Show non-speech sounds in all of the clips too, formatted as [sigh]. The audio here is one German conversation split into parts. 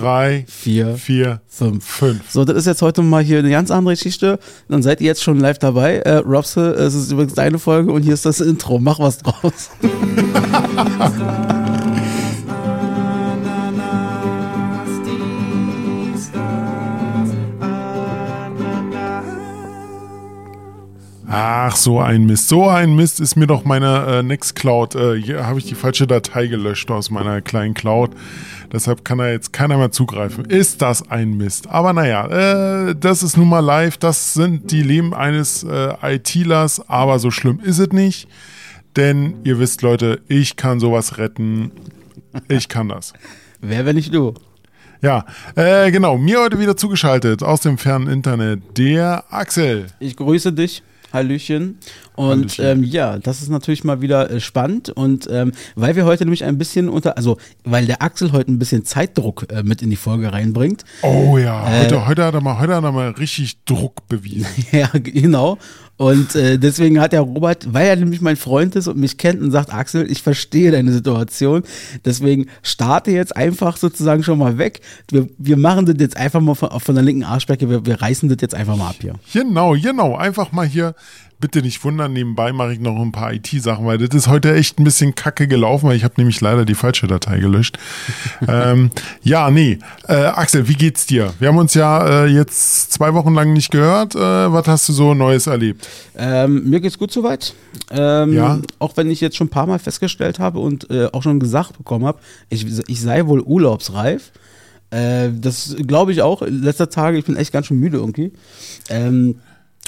drei, vier, vier, fünf. fünf. So, das ist jetzt heute mal hier eine ganz andere Geschichte. Dann seid ihr jetzt schon live dabei. Äh, Robse, es ist übrigens deine Folge und hier ist das Intro. Mach was draus. Ach, so ein Mist. So ein Mist ist mir doch meine äh, Nextcloud. Äh, hier habe ich die falsche Datei gelöscht aus meiner kleinen Cloud. Deshalb kann da jetzt keiner mehr zugreifen. Ist das ein Mist? Aber naja, äh, das ist nun mal live. Das sind die Leben eines äh, ITlers. Aber so schlimm ist es nicht. Denn ihr wisst, Leute, ich kann sowas retten. Ich kann das. [laughs] Wer, wenn nicht du? Ja, äh, genau. Mir heute wieder zugeschaltet aus dem fernen Internet der Axel. Ich grüße dich. Hallöchen. Und Hallöchen. Ähm, ja, das ist natürlich mal wieder äh, spannend. Und ähm, weil wir heute nämlich ein bisschen unter, also weil der Axel heute ein bisschen Zeitdruck äh, mit in die Folge reinbringt. Oh ja, heute, heute, hat er mal, heute hat er mal richtig Druck bewiesen. [laughs] ja, genau. Und äh, deswegen hat der Robert, weil er nämlich mein Freund ist und mich kennt und sagt, Axel, ich verstehe deine Situation. Deswegen starte jetzt einfach sozusagen schon mal weg. Wir, wir machen das jetzt einfach mal von, von der linken Arschbecke, wir, wir reißen das jetzt einfach mal ab hier. Genau, genau. Einfach mal hier, bitte nicht wundern, nebenbei mache ich noch ein paar IT-Sachen, weil das ist heute echt ein bisschen kacke gelaufen, weil ich habe nämlich leider die falsche Datei gelöscht. [laughs] ähm, ja, nee. Äh, Axel, wie geht's dir? Wir haben uns ja äh, jetzt zwei Wochen lang nicht gehört. Äh, was hast du so Neues erlebt? Ähm, mir geht's gut soweit. Ähm, Ja. Auch wenn ich jetzt schon ein paar Mal festgestellt habe und äh, auch schon gesagt bekommen habe, ich, ich sei wohl urlaubsreif. Äh, das glaube ich auch. In letzter Tage, ich bin echt ganz schön müde irgendwie. Ähm,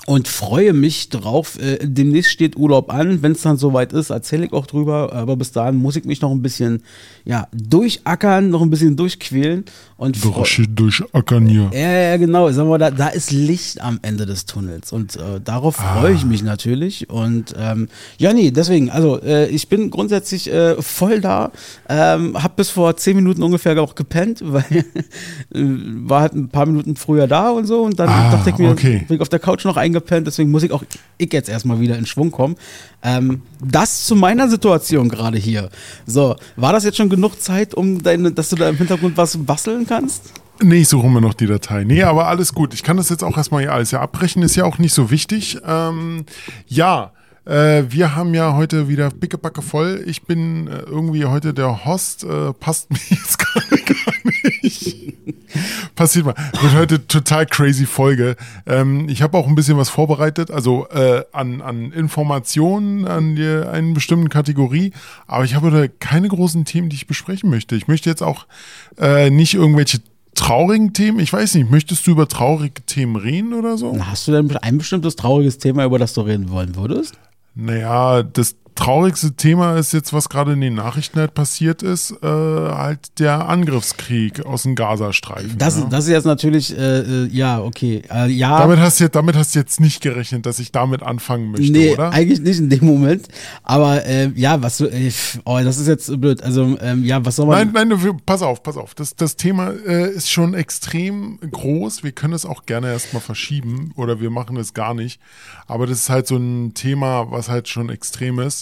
und freue mich drauf. Äh, demnächst steht Urlaub an. Wenn es dann soweit ist, erzähle ich auch drüber. Aber bis dahin muss ich mich noch ein bisschen ja, durchackern, noch ein bisschen durchquälen. Und Durch, durchackern hier. ja, ja, genau. Sagen wir, da, da ist Licht am Ende des Tunnels und äh, darauf freue ich mich natürlich. Und ähm, ja, nee, deswegen, also äh, ich bin grundsätzlich äh, voll da. Ähm, hab bis vor zehn Minuten ungefähr auch gepennt, [laughs] weil äh, war halt ein paar Minuten früher da und so. Und dann Ah, dachte ich mir, okay. bin ich auf der Couch noch eingepennt, deswegen muss ich auch ich jetzt erstmal wieder in Schwung kommen. Ähm, das zu meiner Situation gerade hier. So, war das jetzt schon genug Zeit, um deine, dass du da im Hintergrund was basteln kannst? Nee, ich suche mir noch die Datei. Nee, aber alles gut. Ich kann das jetzt auch erstmal hier alles ja abbrechen, ist ja auch nicht so wichtig. Ähm, ja, äh, wir haben ja heute wieder pickepacke voll. Ich bin äh, irgendwie heute der Host, äh, passt [laughs] mir jetzt gerade gar nicht. [laughs] Passiert mal. Wird heute total crazy Folge. Ähm, ich habe auch ein bisschen was vorbereitet, also äh, an, an Informationen an die, einer bestimmten Kategorie, aber ich habe heute keine großen Themen, die ich besprechen möchte. Ich möchte jetzt auch äh, nicht irgendwelche traurigen Themen, ich weiß nicht, möchtest du über traurige Themen reden oder so? Hast du denn ein bestimmtes trauriges Thema, über das du reden wollen würdest? Naja, das traurigste Thema ist jetzt, was gerade in den Nachrichten halt passiert ist, äh, halt der Angriffskrieg aus dem Gazastreifen. Das, ja. das ist jetzt natürlich, äh, äh, ja, okay. Äh, ja, damit, hast du, jetzt- damit hast du jetzt nicht gerechnet, dass ich damit anfangen möchte, nee, oder? eigentlich nicht in dem Moment. Aber äh, ja, was du, äh, oh, das ist jetzt blöd. Also, ähm, ja, was soll man. Nein, nein, pass auf, pass auf. Das, das Thema ist schon extrem groß. Wir können es auch gerne erstmal verschieben oder wir machen es gar nicht. Aber das ist halt so ein Thema, was halt schon extrem ist.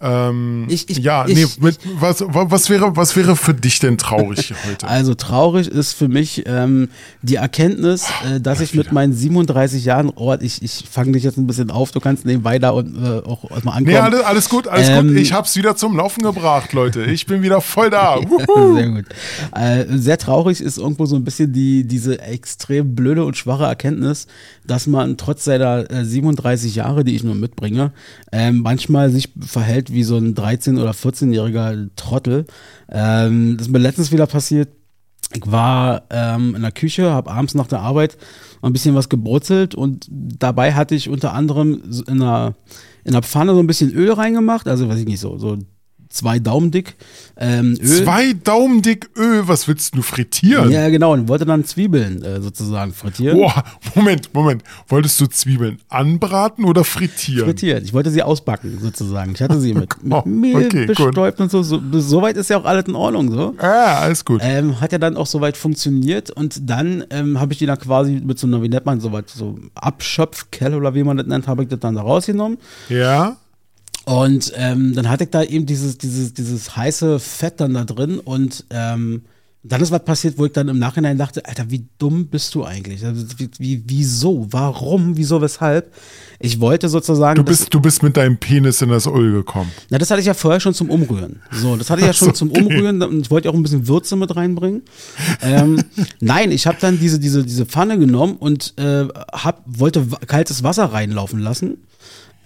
Ähm, Ich- ich- ja, ich- nee, mit, was, wa- was, wäre, was wäre für dich denn traurig [laughs] heute? Also traurig ist für mich ähm, die Erkenntnis, äh, dass ich mit meinen 37 Jahren, oh, ich, ich fange dich jetzt ein bisschen auf, du kannst nebenbei da und äh, auch mal ankommen. Nee, alles, alles gut, alles Ähm, gut. Ich hab's wieder zum Laufen gebracht, Leute. Ich bin wieder voll da. [laughs] Wuhu. Sehr gut. Äh, sehr traurig ist irgendwo so ein bisschen die, diese extrem blöde und schwache Erkenntnis, dass man trotz seiner äh, 37 Jahre, die ich nur mitbringe, ähm, manchmal sich verhält wie so ein 13- oder 14-jähriger Trottel. Ähm, das ist mir letztens wieder passiert. Ich war ähm, in der Küche, habe abends nach der Arbeit ein bisschen was gebrutzelt und dabei hatte ich unter anderem in einer, in einer Pfanne so ein bisschen Öl reingemacht, also weiß ich nicht, so, so zwei Daumen dick ähm, Öl. Zwei Daumen dick Öl. Was willst du frittieren? Ja, genau, und wollte dann Zwiebeln äh, sozusagen frittieren. Boah, Moment, Moment. Wolltest du Zwiebeln anbraten oder frittieren? Frittiert. Ich wollte sie ausbacken, sozusagen. Ich hatte sie mit, [laughs] Oh, mit Mehl okay, gut. bestäubt und so. so. Soweit ist ja auch alles in Ordnung, so. Ah, alles gut. Ähm, hat ja dann auch soweit funktioniert und dann ähm, habe ich die dann quasi mit so einer, wie nennt man soweit, so Abschöpfkelle oder wie man das nennt, habe ich das dann da rausgenommen. Ja? Und ähm, dann hatte ich da eben dieses, dieses, dieses heiße Fett dann da drin und ähm, dann ist was passiert, wo ich dann im Nachhinein dachte, Alter, wie dumm bist du eigentlich? Also, wie, wie, wieso? Warum? Wieso? Weshalb? Ich wollte sozusagen. Du bist, du bist mit deinem Penis in das Öl gekommen. Na, das hatte ich ja vorher schon zum Umrühren. So, das hatte ich ja schon okay. zum Umrühren und ich wollte auch ein bisschen Würze mit reinbringen. ähm, [laughs] nein, ich habe dann diese, diese, diese Pfanne genommen und äh, hab, wollte kaltes Wasser reinlaufen lassen.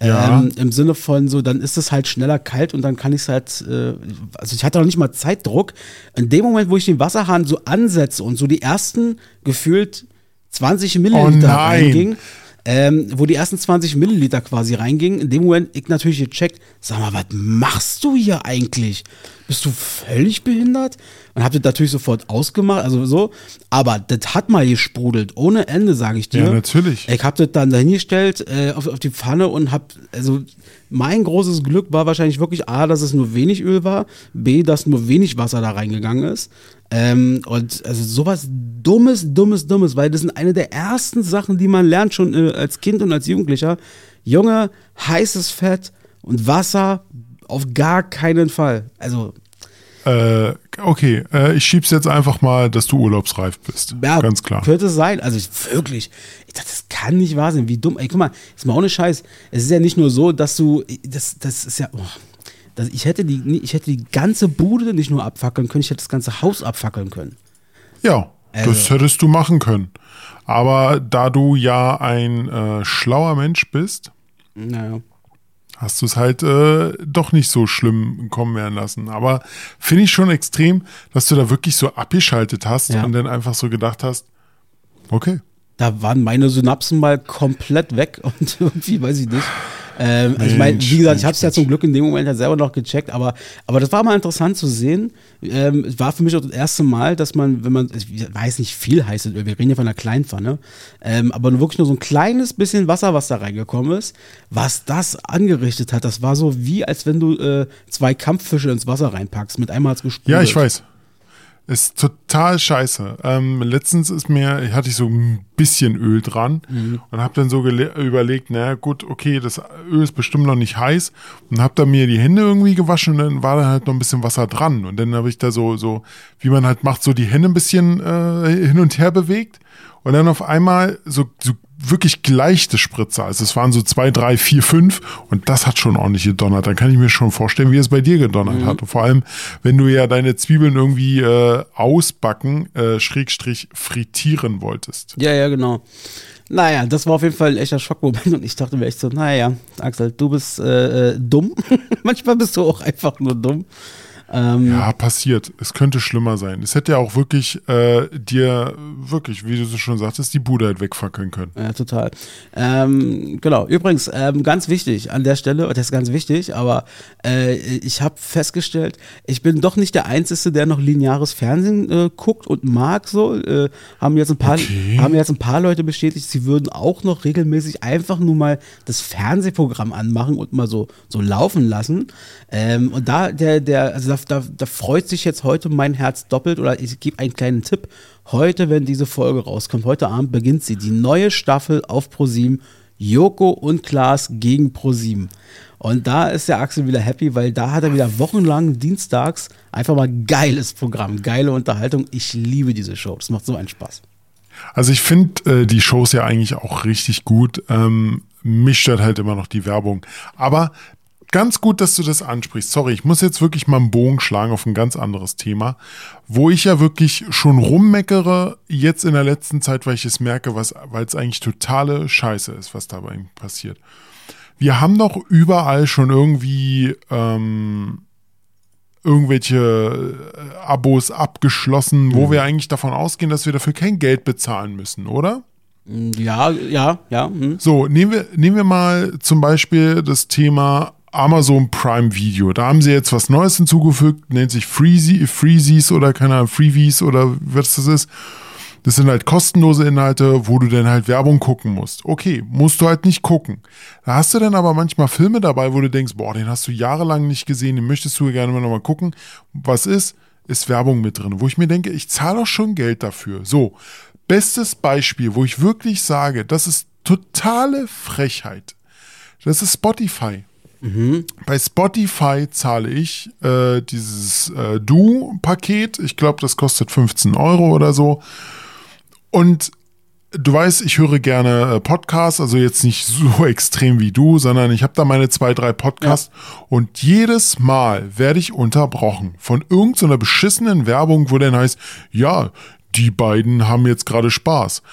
Ja. Ähm, Im Sinne von so, dann ist es halt schneller kalt und dann kann ich es halt, äh, also ich hatte noch nicht mal Zeitdruck. In dem Moment, wo ich den Wasserhahn so ansetze und so die ersten gefühlt 20 Milliliter oh reinging, ähm, wo die ersten 20 Milliliter quasi reingingen, in dem Moment ich natürlich gecheckt, sag mal, was machst du hier eigentlich? Bist du völlig behindert? Und hab das natürlich sofort ausgemacht, also so. Aber das hat mal gesprudelt, ohne Ende, sage ich dir. Ja, natürlich. Ich hab das dann dahingestellt äh, auf, auf die Pfanne und hab, also mein großes Glück war wahrscheinlich wirklich A, dass es nur wenig Öl war, B, dass nur wenig Wasser da reingegangen ist. Ähm, und also sowas Dummes, Dummes, Dummes, weil das sind eine der ersten Sachen, die man lernt schon äh, als Kind und als Jugendlicher. Junge, heißes Fett und Wasser auf gar keinen Fall. Also. Äh, okay, äh, ich schieb's jetzt einfach mal, dass du urlaubsreif bist. Ja, ganz klar. Könnte sein. Also ich, wirklich. Ich dachte, das kann nicht wahr sein. Wie dumm. Ey, guck mal, ist mal ohne Scheiß. Es ist ja nicht nur so, dass du. Das, das ist ja. Oh, das, ich, hätte die, ich hätte die ganze Bude nicht nur abfackeln können, ich hätte das ganze Haus abfackeln können. Ja, also. das hättest du machen können. Aber da du ja ein äh, schlauer Mensch bist, naja. hast du es halt äh, doch nicht so schlimm kommen werden lassen. Aber finde ich schon extrem, dass du da wirklich so abgeschaltet hast ja. und dann einfach so gedacht hast, okay. Da waren meine Synapsen mal komplett weg [laughs] und irgendwie, weiß ich nicht. Ähm, Mensch, ich meine, wie gesagt, ich habe es ja zum Glück in dem Moment halt selber noch gecheckt, aber, aber das war mal interessant zu sehen. Ähm, war für mich auch das erste Mal, dass man, wenn man, ich weiß nicht, viel heißt wir reden ja von einer Kleinpfanne, ähm, aber nur wirklich nur so ein kleines bisschen Wasser, was da reingekommen ist, was das angerichtet hat, das war so wie, als wenn du äh, zwei Kampffische ins Wasser reinpackst. Mit einmal hat es. Ja, ich weiß. Ist total scheiße. Ähm, letztens ist mir, hatte ich so ein bisschen Öl dran mhm. und habe dann so überlegt, naja gut, okay, das Öl ist bestimmt noch nicht heiß und habe dann mir die Hände irgendwie gewaschen und dann war da halt noch ein bisschen Wasser dran und dann habe ich da so, so, wie man halt macht, so die Hände ein bisschen äh, hin und her bewegt und dann auf einmal so, so wirklich gleichte Spritzer. Also es waren so zwei, drei, vier, fünf und das hat schon ordentlich gedonnert. Dann kann ich mir schon vorstellen, wie es bei dir gedonnert mhm. hat. Und vor allem, wenn du ja deine Zwiebeln irgendwie äh, ausbacken, äh, Schrägstrich frittieren wolltest. Ja, ja, genau. Naja, das war auf jeden Fall ein echter Schockmoment und ich dachte mir echt so, naja, Axel, du bist äh, äh dumm. [laughs] Manchmal bist du auch einfach nur dumm. Ähm, ja, passiert. Es könnte schlimmer sein. Es hätte ja auch wirklich äh, dir, wirklich, wie du so schon sagtest, die Bude halt wegfackeln können. Ja, total. Ähm, genau. Übrigens, ähm, ganz wichtig an der Stelle, das ist ganz wichtig, aber äh, ich habe festgestellt, ich bin doch nicht der Einzige, der noch lineares Fernsehen äh, guckt und mag so. Äh, haben jetzt ein paar, okay. haben jetzt ein paar Leute bestätigt, sie würden auch noch regelmäßig einfach nur mal das Fernsehprogramm anmachen und mal so, so laufen lassen. Ähm, und da, der, der, also da, da, da freut sich jetzt heute mein Herz doppelt oder ich gebe einen kleinen Tipp. Heute, wenn diese Folge rauskommt, heute Abend beginnt sie, die neue Staffel auf ProSieben. Joko und Klaas gegen ProSieben. Und da ist der Axel wieder happy, weil da hat er wieder wochenlang dienstags einfach mal geiles Programm, geile Unterhaltung. Ich liebe diese Show. Das macht so einen Spaß. Also ich finde äh, die Shows ja eigentlich auch richtig gut. Ähm, mich stört halt immer noch die Werbung. Aber ganz gut, dass du das ansprichst. Sorry, ich muss jetzt wirklich mal einen Bogen schlagen auf ein ganz anderes Thema, wo ich ja wirklich schon rummeckere, jetzt in der letzten Zeit, weil ich es merke, weil es eigentlich totale Scheiße ist, was dabei passiert. Wir haben doch überall schon irgendwie ähm, irgendwelche äh, Abos abgeschlossen, wo mhm. wir eigentlich davon ausgehen, dass wir dafür kein Geld bezahlen müssen, oder? Ja, ja, ja. Hm. So, nehmen wir, nehmen wir mal zum Beispiel das Thema Amazon Prime Video. Da haben sie jetzt was Neues hinzugefügt, nennt sich Freezy, Freezies oder keine Ahnung, Freevies oder was das ist. Das sind halt kostenlose Inhalte, wo du dann halt Werbung gucken musst. Okay, musst du halt nicht gucken. Da hast du dann aber manchmal Filme dabei, wo du denkst, boah, den hast du jahrelang nicht gesehen, den möchtest du gerne mal gucken. Was ist? Ist Werbung mit drin, wo ich mir denke, ich zahle doch schon Geld dafür. So, bestes Beispiel, wo ich wirklich sage, das ist totale Frechheit. Das ist Spotify. Bei Spotify zahle ich äh, dieses äh, Du-Paket. Ich glaube, das kostet 15 Euro oder so. Und du weißt, ich höre gerne äh, Podcasts, also jetzt nicht [laughs] so extrem wie du, sondern ich habe da meine zwei, drei Podcasts und jedes Mal werde ich unterbrochen von irgendeiner beschissenen Werbung, wo dann heißt, ja, die beiden haben jetzt gerade Spaß.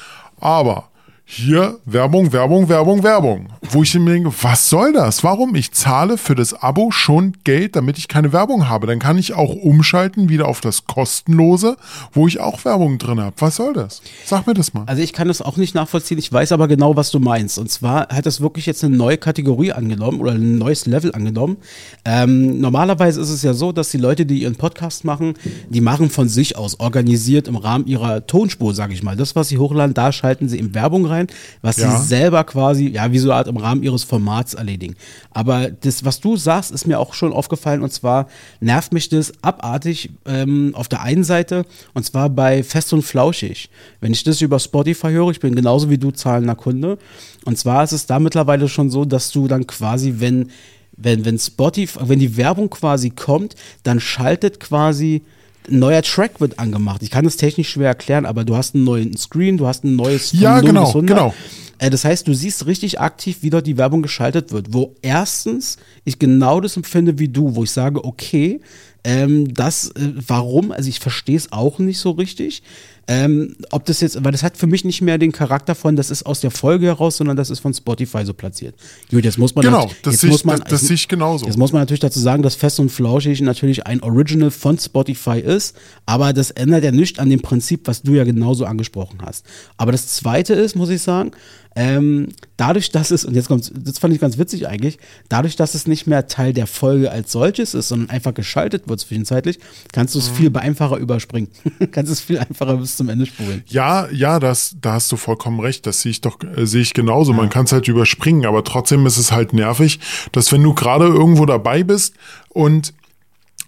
Aber hier Werbung, Werbung, Werbung, Werbung. Wo ich mir denke, was soll das? Warum? Ich zahle für das Abo schon Geld, damit ich keine Werbung habe. Dann kann ich auch umschalten wieder auf das kostenlose, wo ich auch Werbung drin habe. Was soll das? Sag mir das mal. Also ich kann das auch nicht nachvollziehen. Ich weiß aber genau, was du meinst. Und zwar hat das wirklich jetzt eine neue Kategorie angenommen oder ein neues Level angenommen. Ähm, normalerweise ist es ja so, dass die Leute, die ihren Podcast machen, die machen von sich aus organisiert im Rahmen ihrer Tonspur, sage ich mal. Das, was sie hochladen, da schalten sie in Werbung rein, was Ja. sie selber quasi, ja, wie so eine Art im Rahmen ihres Formats erledigen. Aber das, was du sagst, ist mir auch schon aufgefallen und zwar nervt mich das abartig ähm, auf der einen Seite und zwar bei Fest und Flauschig. Wenn ich das über Spotify höre, ich bin genauso wie du zahlender Kunde und zwar ist es da mittlerweile schon so, dass du dann quasi, wenn wenn, wenn Spotify, wenn die Werbung quasi kommt, dann schaltet quasi ein neuer Track wird angemacht. Ich kann das technisch schwer erklären, aber du hast einen neuen Screen, du hast ein neues Ja, 0 genau, bis 100. genau. Äh, Das heißt, du siehst richtig aktiv, wie dort die Werbung geschaltet wird. Wo erstens ich genau das empfinde wie du, wo ich sage, okay, ähm, das, äh, warum? Also ich verstehe es auch nicht so richtig. Ähm, ob das jetzt, weil das hat für mich nicht mehr den Charakter von, das ist aus der Folge heraus, sondern das ist von Spotify so platziert. Gut, jetzt muss man Genau, nat- das jetzt sehe muss ich, man, das, das sehe ich genauso. Jetzt muss man natürlich dazu sagen, dass Fest und Flauschig natürlich ein Original von Spotify ist, aber das ändert ja nichts an dem Prinzip, was du ja genauso angesprochen hast. Aber das zweite ist, muss ich sagen, ähm, dadurch, dass es, und jetzt kommt, das fand ich ganz witzig eigentlich, dadurch, dass es nicht mehr Teil der Folge als solches ist, sondern einfach geschaltet wird zwischenzeitlich, kannst du Mhm. es viel einfacher überspringen. [laughs] kannst es viel einfacher bis zum Ende spulen. Ja, ja, das, da hast du vollkommen recht. Das sehe ich doch, äh, sehe ich genauso. Man kann es halt überspringen, aber trotzdem ist es halt nervig, dass wenn du gerade irgendwo dabei bist und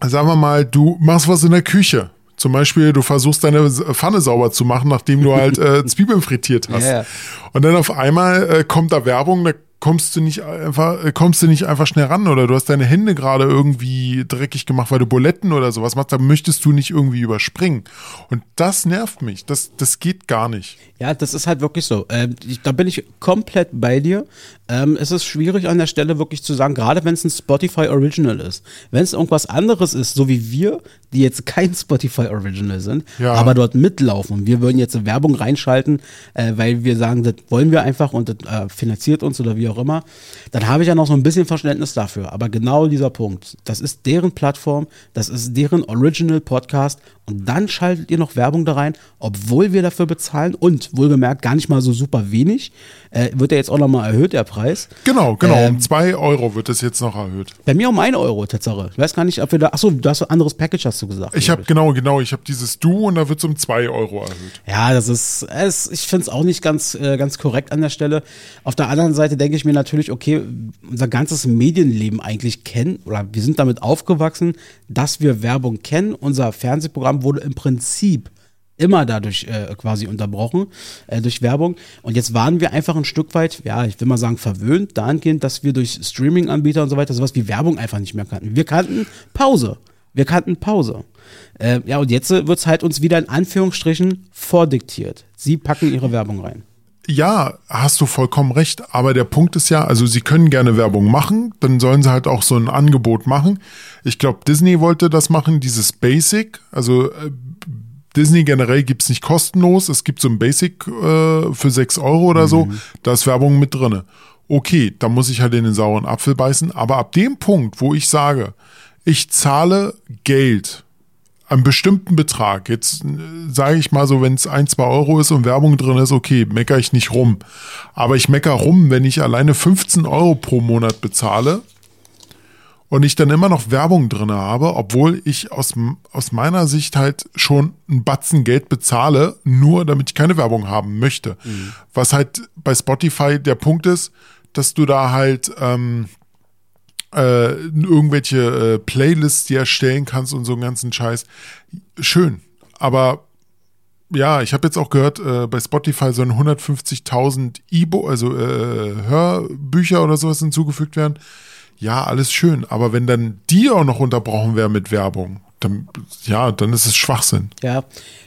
sagen wir mal, du machst was in der Küche. Zum Beispiel, du versuchst deine Pfanne sauber zu machen, nachdem du halt äh, [laughs] Zwiebeln frittiert hast. Ja. Und dann auf einmal äh, kommt da Werbung, da kommst du nicht einfach, äh, kommst du nicht einfach schnell ran oder du hast deine Hände gerade irgendwie dreckig gemacht, weil du Buletten oder sowas machst, da möchtest du nicht irgendwie überspringen. Und das nervt mich. Das, das geht gar nicht. Ja, das ist halt wirklich so. Ähm, ich, da bin ich komplett bei dir. Ähm, es ist schwierig an der Stelle wirklich zu sagen, gerade wenn es ein Spotify Original ist. Wenn es irgendwas anderes ist, so wie wir, die jetzt kein [laughs] Spotify Original sind, Ja. aber dort mitlaufen und wir würden jetzt Werbung reinschalten, äh, weil wir sagen, das wollen wir einfach und das äh, finanziert uns oder wie auch immer, dann habe ich ja noch so ein bisschen Verständnis dafür. Aber genau dieser Punkt, das ist deren Plattform, das ist deren Original Podcast und dann schaltet ihr noch Werbung da rein, obwohl wir dafür bezahlen und wohlgemerkt gar nicht mal so super wenig. Äh, wird ja jetzt auch nochmal erhöht, der Preis. Genau, genau. Ähm, um zwei Euro wird es jetzt noch erhöht. Bei mir um 1 Euro, Tatsache. Ich weiß gar nicht, ob wir da. Achso, du hast ein anderes Package, hast du gesagt. Ich habe genau, genau, ich habe dieses Du und da wird es um zwei Euro erhöht. Ja, das ist, es, ich finde es auch nicht ganz, äh, ganz korrekt an der Stelle. Auf der anderen Seite denke ich mir natürlich, okay, unser ganzes Medienleben eigentlich kennen, oder wir sind damit aufgewachsen, dass wir Werbung kennen. Unser Fernsehprogramm wurde im Prinzip immer dadurch äh, quasi unterbrochen, äh, durch Werbung. Und jetzt waren wir einfach ein Stück weit, ja, ich will mal sagen, verwöhnt, dahingehend, dass wir durch Streaming-Anbieter und so weiter sowas wie Werbung einfach nicht mehr kannten. Wir kannten Pause. Wir kannten Pause. Äh, ja, und jetzt wird es halt uns wieder in Anführungsstrichen vordiktiert. Sie packen ihre Werbung rein. Ja, hast du vollkommen recht. Aber der Punkt ist ja, also sie können gerne Werbung machen, dann sollen sie halt auch so ein Angebot machen. Ich glaube, Disney wollte das machen, dieses Basic. Also äh, Disney generell gibt's nicht kostenlos. Es gibt so ein Basic äh, für 6 Euro oder so. Da ist Werbung mit drinne. Okay, da muss ich halt in den sauren Apfel beißen. Aber ab dem Punkt, wo ich sage, ich zahle Geld einen bestimmten Betrag, jetzt sage ich mal so, wenn es ein, zwei Euro ist und Werbung drin ist, okay, mecker ich nicht rum. Aber ich mecker rum, wenn ich alleine 15 Euro pro Monat bezahle und ich dann immer noch Werbung drin habe, obwohl ich aus, aus meiner Sicht halt schon einen Batzen Geld bezahle, nur damit ich keine Werbung haben möchte. Was halt bei Spotify der Punkt ist, dass du da halt ähm, äh, irgendwelche äh, Playlists dir erstellen kannst und so einen ganzen Scheiß. Schön. Aber ja, ich habe jetzt auch gehört, äh, bei Spotify sollen 150.000 E-Book, also äh, Hörbücher oder sowas hinzugefügt werden. Ja, alles schön. Aber wenn dann die auch noch unterbrochen wäre mit Werbung, dann, ja, dann ist es Schwachsinn. Ja,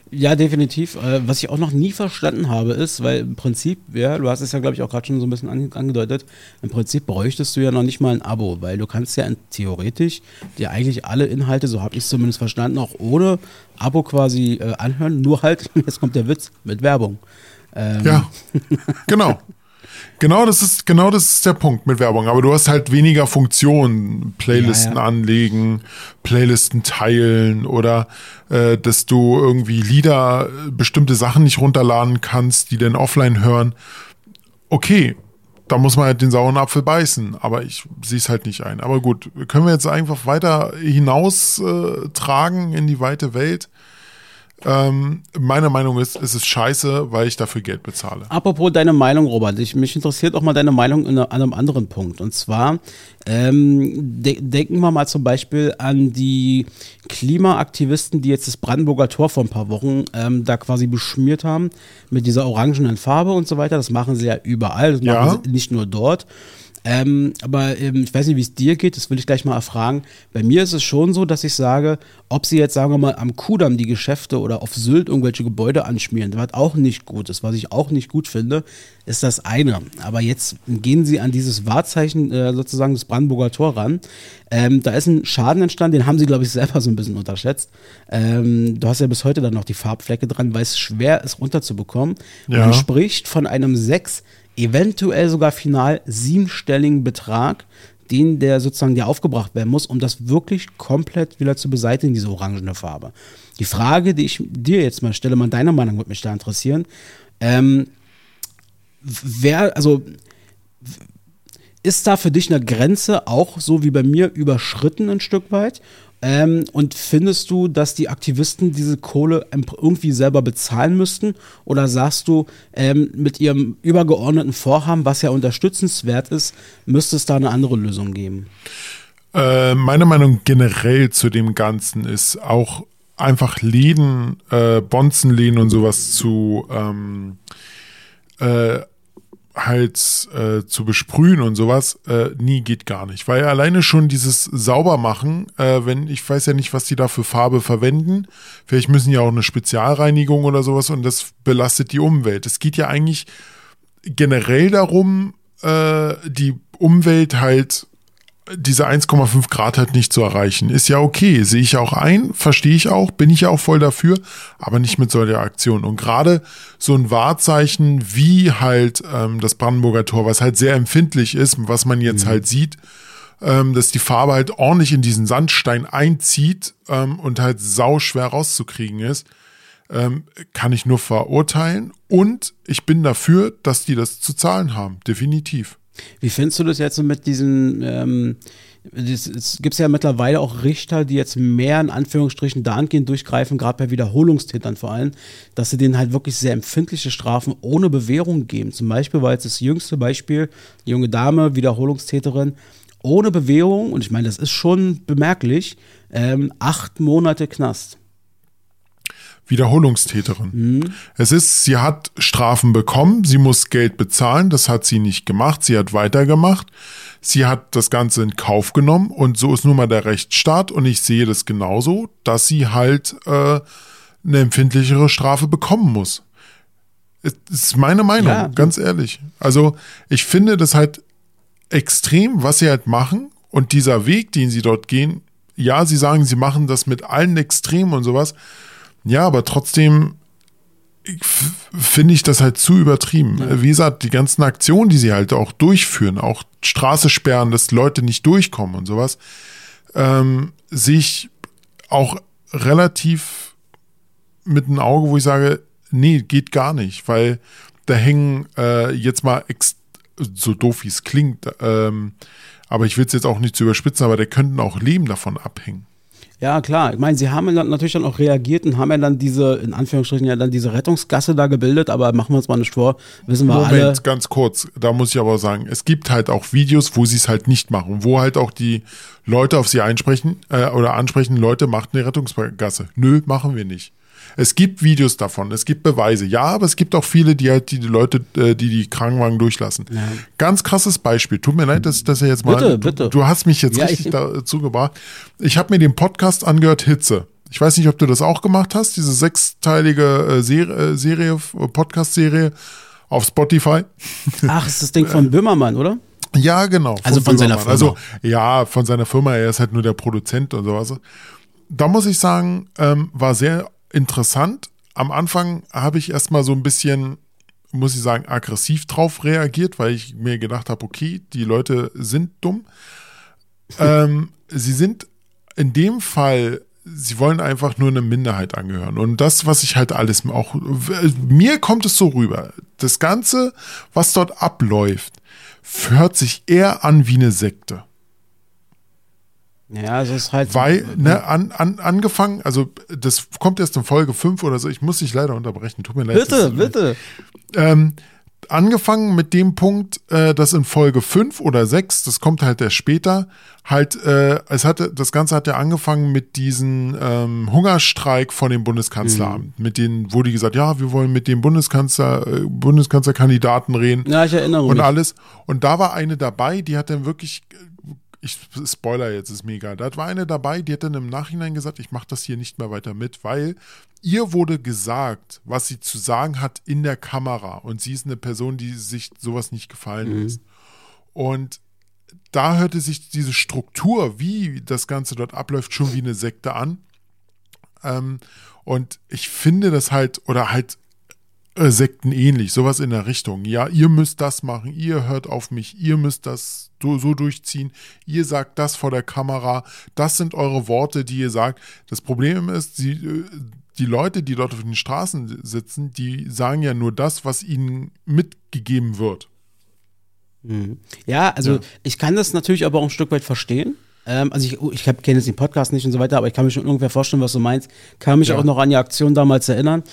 ja, definitiv. Äh, was ich auch noch nie verstanden habe, ist, weil im Prinzip, ja, du hast es ja, glaube ich, auch gerade schon so ein bisschen angedeutet, im Prinzip bräuchtest du ja noch nicht mal ein Abo, weil du kannst ja theoretisch dir eigentlich alle Inhalte, so habe ich es zumindest verstanden, auch ohne Abo quasi äh, anhören, nur halt, [laughs] jetzt kommt der Witz, mit Werbung. Ähm. Ja, [laughs] genau. Genau, das ist genau das ist der Punkt mit Werbung. Aber du hast halt weniger Funktionen, Playlisten ja, ja. anlegen, Playlisten teilen oder äh, dass du irgendwie Lieder, bestimmte Sachen nicht runterladen kannst, die dann offline hören. Okay, da muss man halt den sauren Apfel beißen, aber ich sehe es halt nicht ein. Aber gut, können wir jetzt einfach weiter hinaus äh, tragen in die weite Welt. Ähm, meine Meinung ist, es ist scheiße, weil ich dafür Geld bezahle. Apropos deine Meinung, Robert, ich, mich interessiert auch mal deine Meinung in, an einem anderen Punkt. Und zwar ähm, de denken wir mal zum Beispiel an die Klimaaktivisten, die jetzt das Brandenburger Tor vor ein paar Wochen ähm, da quasi beschmiert haben mit dieser orangenen Farbe und so weiter. Das machen sie ja überall, das machen ja. sie nicht nur dort. Ähm, aber ähm, ich weiß nicht, wie es dir geht, das will ich gleich mal erfragen. Bei mir ist es schon so, dass ich sage, ob sie jetzt, sagen wir mal, am Kudamm die Geschäfte oder auf Sylt irgendwelche Gebäude anschmieren, was auch nicht gut ist, was ich auch nicht gut finde, ist das eine. Aber jetzt gehen sie an dieses Wahrzeichen äh, sozusagen des Brandenburger Tor ran. Ähm, da ist ein Schaden entstanden, den haben sie, glaube ich, selber so ein bisschen unterschätzt. Ähm, du hast ja bis heute dann noch die Farbflecke dran, weil es schwer ist runterzubekommen. Ja. Man spricht von einem sechs eventuell sogar final siebenstelligen Betrag, den der sozusagen dir aufgebracht werden muss, um das wirklich komplett wieder zu beseitigen, diese orangene Farbe. Die Frage, die ich dir jetzt mal stelle, mal deiner Meinung würde mich da interessieren. Ähm, wer, also ist da für dich eine Grenze auch so wie bei mir überschritten ein Stück weit? Ähm, und findest du, dass die Aktivisten diese Kohle irgendwie selber bezahlen müssten? Oder sagst du, ähm, mit ihrem übergeordneten Vorhaben, was ja unterstützenswert ist, müsste es da eine andere Lösung geben? Äh, meine Meinung generell zu dem Ganzen ist auch einfach Läden, äh, Bonzenläden und sowas zu ähm, äh, halt äh, zu besprühen und sowas, äh, nie geht gar nicht. Weil alleine schon dieses Saubermachen, äh, wenn, ich weiß ja nicht, was die da für Farbe verwenden, vielleicht müssen ja auch eine Spezialreinigung oder sowas und das belastet die Umwelt. Es geht ja eigentlich generell darum, äh, die Umwelt halt diese 1,5 Grad halt nicht zu erreichen. Ist ja okay, sehe ich auch ein, verstehe ich auch, bin ich ja auch voll dafür, aber nicht mit solcher Aktion. Und gerade so ein Wahrzeichen wie halt ähm, das Brandenburger Tor, was halt sehr empfindlich ist, was man jetzt mhm. halt sieht, ähm, dass die Farbe halt ordentlich in diesen Sandstein einzieht ähm, und halt sau schwer rauszukriegen ist, ähm, kann ich nur verurteilen. Und ich bin dafür, dass die das zu zahlen haben, definitiv. Wie findest du das jetzt mit diesen, ähm, es gibt ja mittlerweile auch Richter, die jetzt mehr in Anführungsstrichen dahingehend durchgreifen, gerade bei Wiederholungstätern vor allem, dass sie denen halt wirklich sehr empfindliche Strafen ohne Bewährung geben. Zum Beispiel war jetzt das jüngste Beispiel, junge Dame, Wiederholungstäterin, ohne Bewährung, und ich meine, das ist schon bemerklich, ähm, acht Monate Knast. Wiederholungstäterin. Mhm. Es ist, sie hat Strafen bekommen, sie muss Geld bezahlen, das hat sie nicht gemacht, sie hat weitergemacht. Sie hat das Ganze in Kauf genommen und so ist nun mal der Rechtsstaat und ich sehe das genauso, dass sie halt äh, eine empfindlichere Strafe bekommen muss. Das ist meine Meinung, ja. ganz ehrlich. Also ich finde das halt extrem, was sie halt machen und dieser Weg, den sie dort gehen, ja, sie sagen, sie machen das mit allen Extremen und sowas, ja, aber trotzdem finde ich das halt zu übertrieben. Ja. Wie gesagt, die ganzen Aktionen, die sie halt auch durchführen, auch Straße sperren, dass Leute nicht durchkommen und sowas, ähm, sehe ich auch relativ mit einem Auge, wo ich sage, nee, geht gar nicht, weil da hängen äh, jetzt mal so doof wie es klingt, ähm, aber ich will es jetzt auch nicht zu überspitzen, aber da könnten auch Leben davon abhängen. Ja, klar. Ich meine, sie haben dann natürlich dann auch reagiert und haben ja dann diese, in Anführungsstrichen, ja dann diese Rettungsgasse da gebildet, aber machen wir uns mal nicht vor, wissen wir Moment, alle. Moment, ganz kurz, da muss ich aber sagen, es gibt halt auch Videos, wo sie es halt nicht machen, wo halt auch die Leute auf sie einsprechen äh, oder ansprechen, Leute, macht eine Rettungsgasse. Nö, machen wir nicht. Es gibt Videos davon, es gibt Beweise. Ja, aber es gibt auch viele, die halt die, die Leute, äh, die die Krankenwagen durchlassen. Ja. Ganz krasses Beispiel. Tut mir leid, dass, dass er jetzt mal. Bitte, bitte. Du, du hast mich jetzt ja, richtig dazu gebracht. Ich habe mir den Podcast angehört, Hitze. Ich weiß nicht, ob du das auch gemacht hast, diese sechsteilige äh, Serie, äh, Serie Podcast-Serie auf Spotify. [laughs] Ach, ist das Ding von Böhmermann, oder? Ja, genau. Also von seiner Firma. Also ja, von seiner Firma. Er ist halt nur der Produzent und sowas. Da muss ich sagen, ähm, war sehr interessant. Am Anfang habe ich erstmal so ein bisschen, muss ich sagen, aggressiv drauf reagiert, weil ich mir gedacht habe, okay, die Leute sind dumm. [laughs] ähm, sie sind in dem Fall sie wollen einfach nur eine Minderheit angehören. Und das, was ich halt alles auch, mir kommt es so rüber. Das Ganze, was dort abläuft, hört sich eher an wie eine Sekte. Ja, es ist halt. Weil, ne, an, an, angefangen, also das kommt erst in Folge 5 oder so, ich muss dich leider unterbrechen, tut mir leid. Bitte, bitte. Ähm, angefangen mit dem Punkt, äh, dass in Folge 5 oder 6, das kommt halt erst später, halt, äh, es hatte, das Ganze hat ja angefangen mit diesem ähm, Hungerstreik von dem Bundeskanzleramt. Mhm. Mit denen wurde gesagt, ja, wir wollen mit dem Bundeskanzler, äh, Bundeskanzlerkandidaten reden. Ja, ich erinnere mich. Und alles. Und da war eine dabei, die hat dann wirklich ich spoiler jetzt, ist mir egal. Da war eine dabei, die hat dann im Nachhinein gesagt, ich mache das hier nicht mehr weiter mit, weil ihr wurde gesagt, was sie zu sagen hat in der Kamera. Und sie ist eine Person, die sich sowas nicht gefallen mhm. lässt. Und da hörte sich diese Struktur, wie das Ganze dort abläuft, schon wie eine Sekte an. Ähm, und ich finde das halt, oder halt äh, Sekten ähnlich, sowas in der Richtung. Ja, ihr müsst das machen, ihr hört auf mich, ihr müsst das so, so durchziehen, ihr sagt das vor der Kamera, das sind eure Worte, die ihr sagt. Das Problem ist, die, äh, die Leute, die dort auf den Straßen sitzen, die sagen ja nur das, was ihnen mitgegeben wird. Mhm. Ja, also ja. ich kann das natürlich aber auch ein Stück weit verstehen. Ähm, also ich, ich kenne jetzt den Podcast nicht und so weiter, aber ich kann mir schon ungefähr vorstellen, was du meinst. Kann mich ja. auch noch an die Aktion damals erinnern.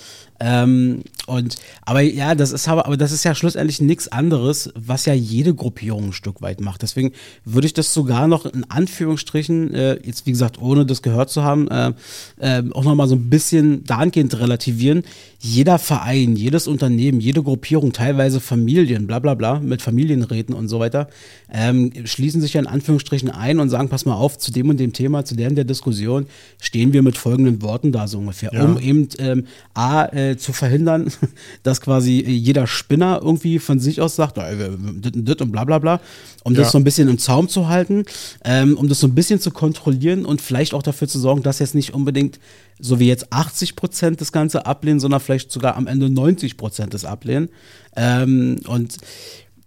Ähm, und aber ja, das ist aber, aber das ist ja schlussendlich nichts anderes, was ja jede Gruppierung ein Stück weit macht. Deswegen würde ich das sogar noch in Anführungsstrichen, äh, jetzt wie gesagt, ohne das gehört zu haben, äh, äh, auch nochmal so ein bisschen dahingehend relativieren. Jeder Verein, jedes Unternehmen, jede Gruppierung, teilweise Familien, bla bla bla, mit Familienräten und so weiter, ähm, schließen sich ja in Anführungsstrichen ein und sagen, pass mal auf, zu dem und dem Thema, zu der und der Diskussion stehen wir mit folgenden Worten da so ungefähr, ja. um eben ähm, A, äh, zu verhindern, [laughs] dass quasi jeder Spinner irgendwie von sich aus sagt, dit und bla bla bla, um ja. das so ein bisschen im Zaum zu halten, ähm, um das so ein bisschen zu kontrollieren und vielleicht auch dafür zu sorgen, dass jetzt nicht unbedingt so wie jetzt 80 Prozent das Ganze ablehnen, sondern vielleicht sogar am Ende 90 Prozent das ablehnen. Ähm, und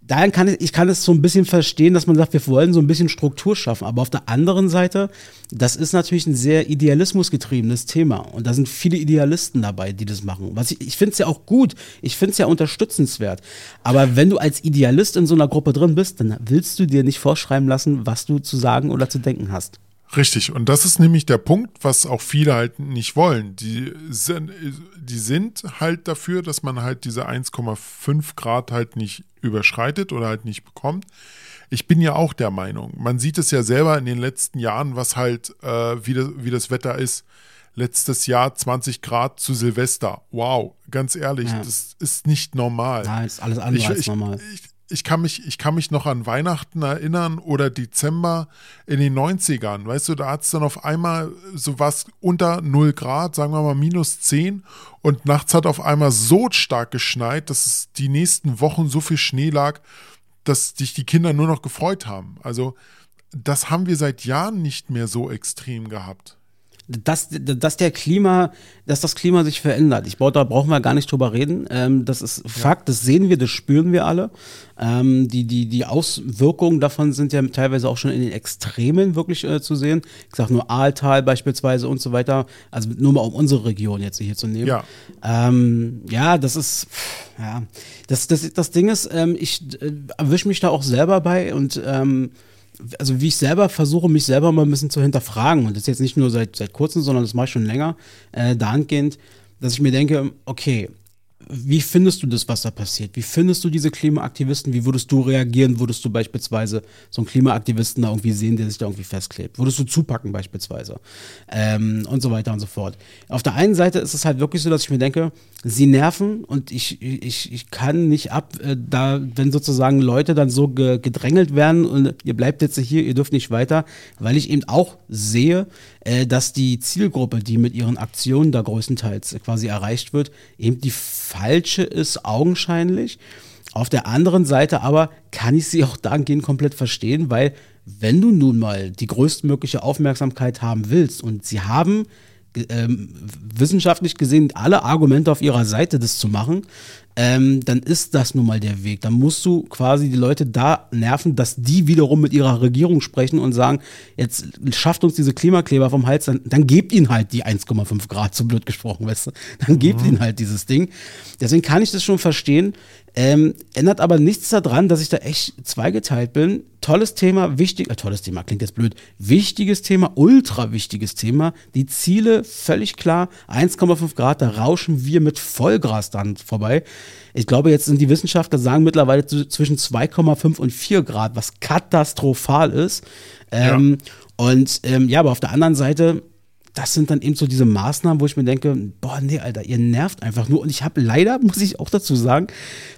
daher kann ich, ich kann es so ein bisschen verstehen, dass man sagt, wir wollen so ein bisschen Struktur schaffen. Aber auf der anderen Seite, das ist natürlich ein sehr idealismusgetriebenes Thema. Und da sind viele Idealisten dabei, die das machen. Was ich ich finde es ja auch gut. Ich finde es ja unterstützenswert. Aber wenn du als Idealist in so einer Gruppe drin bist, dann willst du dir nicht vorschreiben lassen, was du zu sagen oder zu denken hast. Richtig, und das ist nämlich der Punkt, was auch viele halt nicht wollen. Die sind, die sind halt dafür, dass man halt diese 1,5 Grad halt nicht überschreitet oder halt nicht bekommt. Ich bin ja auch der Meinung, man sieht es ja selber in den letzten Jahren, was halt, äh, wie, das, wie das Wetter ist. Letztes Jahr 20 Grad zu Silvester. Wow, ganz ehrlich, ja. das ist nicht normal. Nein, ist alles andere ich, als normal. Ich, ich kann mich, ich kann mich noch an Weihnachten erinnern oder Dezember in den 90ern. Weißt du, da hat es dann auf einmal so was unter 0 Grad, sagen wir mal minus 10 und nachts hat auf einmal so stark geschneit, dass es die nächsten Wochen so viel Schnee lag, dass sich die Kinder nur noch gefreut haben. Also, das haben wir seit Jahren nicht mehr so extrem gehabt dass, dass der Klima, dass das Klima sich verändert. Ich da brauchen wir gar nicht drüber reden. Ähm, das ist Fakt, das sehen wir, das spüren wir alle. Ähm, die, die, die Auswirkungen davon sind ja teilweise auch schon in den Extremen wirklich äh, zu sehen. Ich sage nur Aaltal beispielsweise und so weiter. Also nur mal um unsere Region jetzt hier zu nehmen. Ja, ähm, ja das ist, ja, das, das, das Ding ist, ähm, ich äh, erwische mich da auch selber bei und ähm, also wie ich selber versuche, mich selber mal ein bisschen zu hinterfragen, und das jetzt nicht nur seit, seit kurzem, sondern das mache ich schon länger, äh, dahingehend, dass ich mir denke, okay, wie findest du das, was da passiert? Wie findest du diese Klimaaktivisten? Wie würdest du reagieren? Würdest du beispielsweise so einen Klimaaktivisten da irgendwie sehen, der sich da irgendwie festklebt? Würdest du zupacken beispielsweise? Ähm, und so weiter und so fort. Auf der einen Seite ist es halt wirklich so, dass ich mir denke, sie nerven und ich, ich, ich kann nicht ab, äh, da, wenn sozusagen Leute dann so ge, gedrängelt werden und ihr bleibt jetzt hier, ihr dürft nicht weiter, weil ich eben auch sehe, äh, dass die Zielgruppe, die mit ihren Aktionen da größtenteils quasi erreicht wird, eben die falsche ist, augenscheinlich. Auf der anderen Seite aber kann ich sie auch dahingehend komplett verstehen, weil wenn du nun mal die größtmögliche Aufmerksamkeit haben willst und sie haben ähm, wissenschaftlich gesehen alle Argumente auf ihrer Seite, das zu machen, ähm, dann ist das nun mal der Weg. Dann musst du quasi die Leute da nerven, dass die wiederum mit ihrer Regierung sprechen und sagen, jetzt schafft uns diese Klimakleber vom Hals, dann, dann gebt ihnen halt die 1,5 Grad, so blöd gesprochen, weißt du. Dann gebt mhm. ihnen halt dieses Ding. Deswegen kann ich das schon verstehen. Ähm, ändert aber nichts daran, dass ich da echt zweigeteilt bin. Tolles Thema, wichtig, äh, tolles Thema, klingt jetzt blöd. Wichtiges Thema, ultra wichtiges Thema. Die Ziele völlig klar. 1,5 Grad, da rauschen wir mit Vollgras dann vorbei. Ich glaube, jetzt sind die Wissenschaftler sagen mittlerweile zwischen 2,5 und 4 Grad, was katastrophal ist. Ähm, ja. Und ähm, ja, aber auf der anderen Seite, das sind dann eben so diese Maßnahmen, wo ich mir denke, boah, nee, Alter, ihr nervt einfach nur. Und ich habe leider, [laughs] muss ich auch dazu sagen,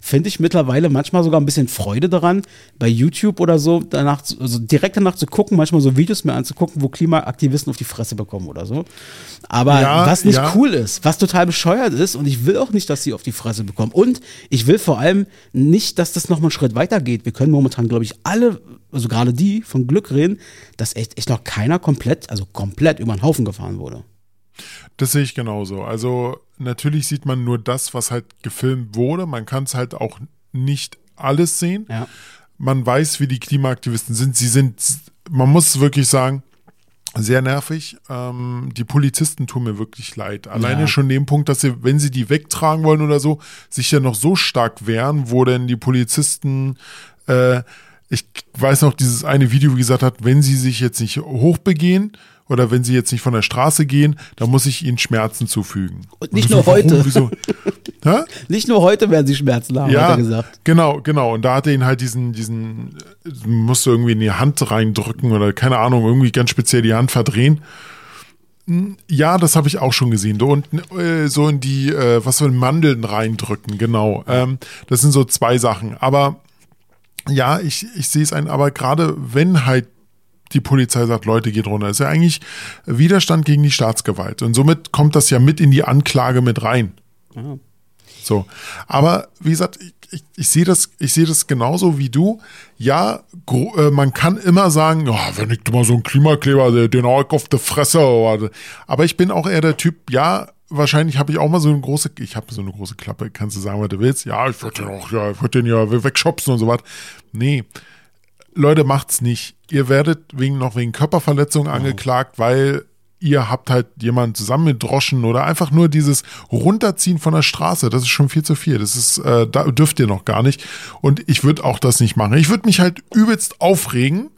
finde ich mittlerweile manchmal sogar ein bisschen Freude daran, bei YouTube oder so, danach, also direkt danach zu gucken, manchmal so Videos mir anzugucken, wo Klimaaktivisten auf die Fresse bekommen oder so. Aber ja, was nicht ja. cool ist, was total bescheuert ist, und ich will auch nicht, dass sie auf die Fresse bekommen. Und ich will vor allem nicht, dass das nochmal einen Schritt weiter geht. Wir können momentan, glaube ich, alle also gerade die von Glück reden, dass echt, echt noch keiner komplett, also komplett über den Haufen gefahren wurde. Das sehe ich genauso. Also natürlich sieht man nur das, was halt gefilmt wurde. Man kann es halt auch nicht alles sehen. Ja. Man weiß, wie die Klimaaktivisten sind. Sie sind, man muss wirklich sagen, sehr nervig. Ähm, die Polizisten tun mir wirklich leid. Alleine ja. schon dem Punkt, dass sie, wenn sie die wegtragen wollen oder so, sich ja noch so stark wehren, wo denn die Polizisten äh, ich weiß noch dieses eine Video, wie gesagt hat, wenn sie sich jetzt nicht hochbegehen oder wenn sie jetzt nicht von der Straße gehen, dann muss ich ihnen Schmerzen zufügen. Und nicht und nur heute. Wieso? [laughs] nicht nur heute werden sie Schmerzen haben, ja, hat er gesagt. Genau, genau. Und da hat er ihn halt diesen, diesen, musste irgendwie in die Hand reindrücken oder keine Ahnung, irgendwie ganz speziell die Hand verdrehen. Hm, ja, das habe ich auch schon gesehen. Und äh, so in die, äh, was soll Mandeln reindrücken, genau. Ähm, das sind so zwei Sachen. Aber ja, ich, ich sehe es ein, aber gerade wenn halt die Polizei sagt, Leute, geht runter, ist ja eigentlich Widerstand gegen die Staatsgewalt. Und somit kommt das ja mit in die Anklage mit rein. Mhm. So. Aber wie gesagt, ich, ich, sehe das, ich sehe das genauso wie du. Ja, äh, man kann immer sagen, oh, wenn ich mal so einen Klimakleber, den hau ich auf die Fresse. Aber ich bin auch eher der Typ, ja, wahrscheinlich habe ich auch mal so eine große, ich habe so eine große Klappe, kannst du sagen, was du willst. Ja, ich würde den auch, ja, ich würde den ja wegschopsen und so was. Nee. Leute, macht's nicht. Ihr werdet wegen noch wegen Körperverletzung angeklagt, weil ihr habt halt jemanden zusammengedroschen oder einfach nur dieses Runterziehen von der Straße, das ist schon viel zu viel. Das ist, äh, da dürft ihr noch gar nicht. Und ich würde auch das nicht machen. Ich würde mich halt übelst aufregen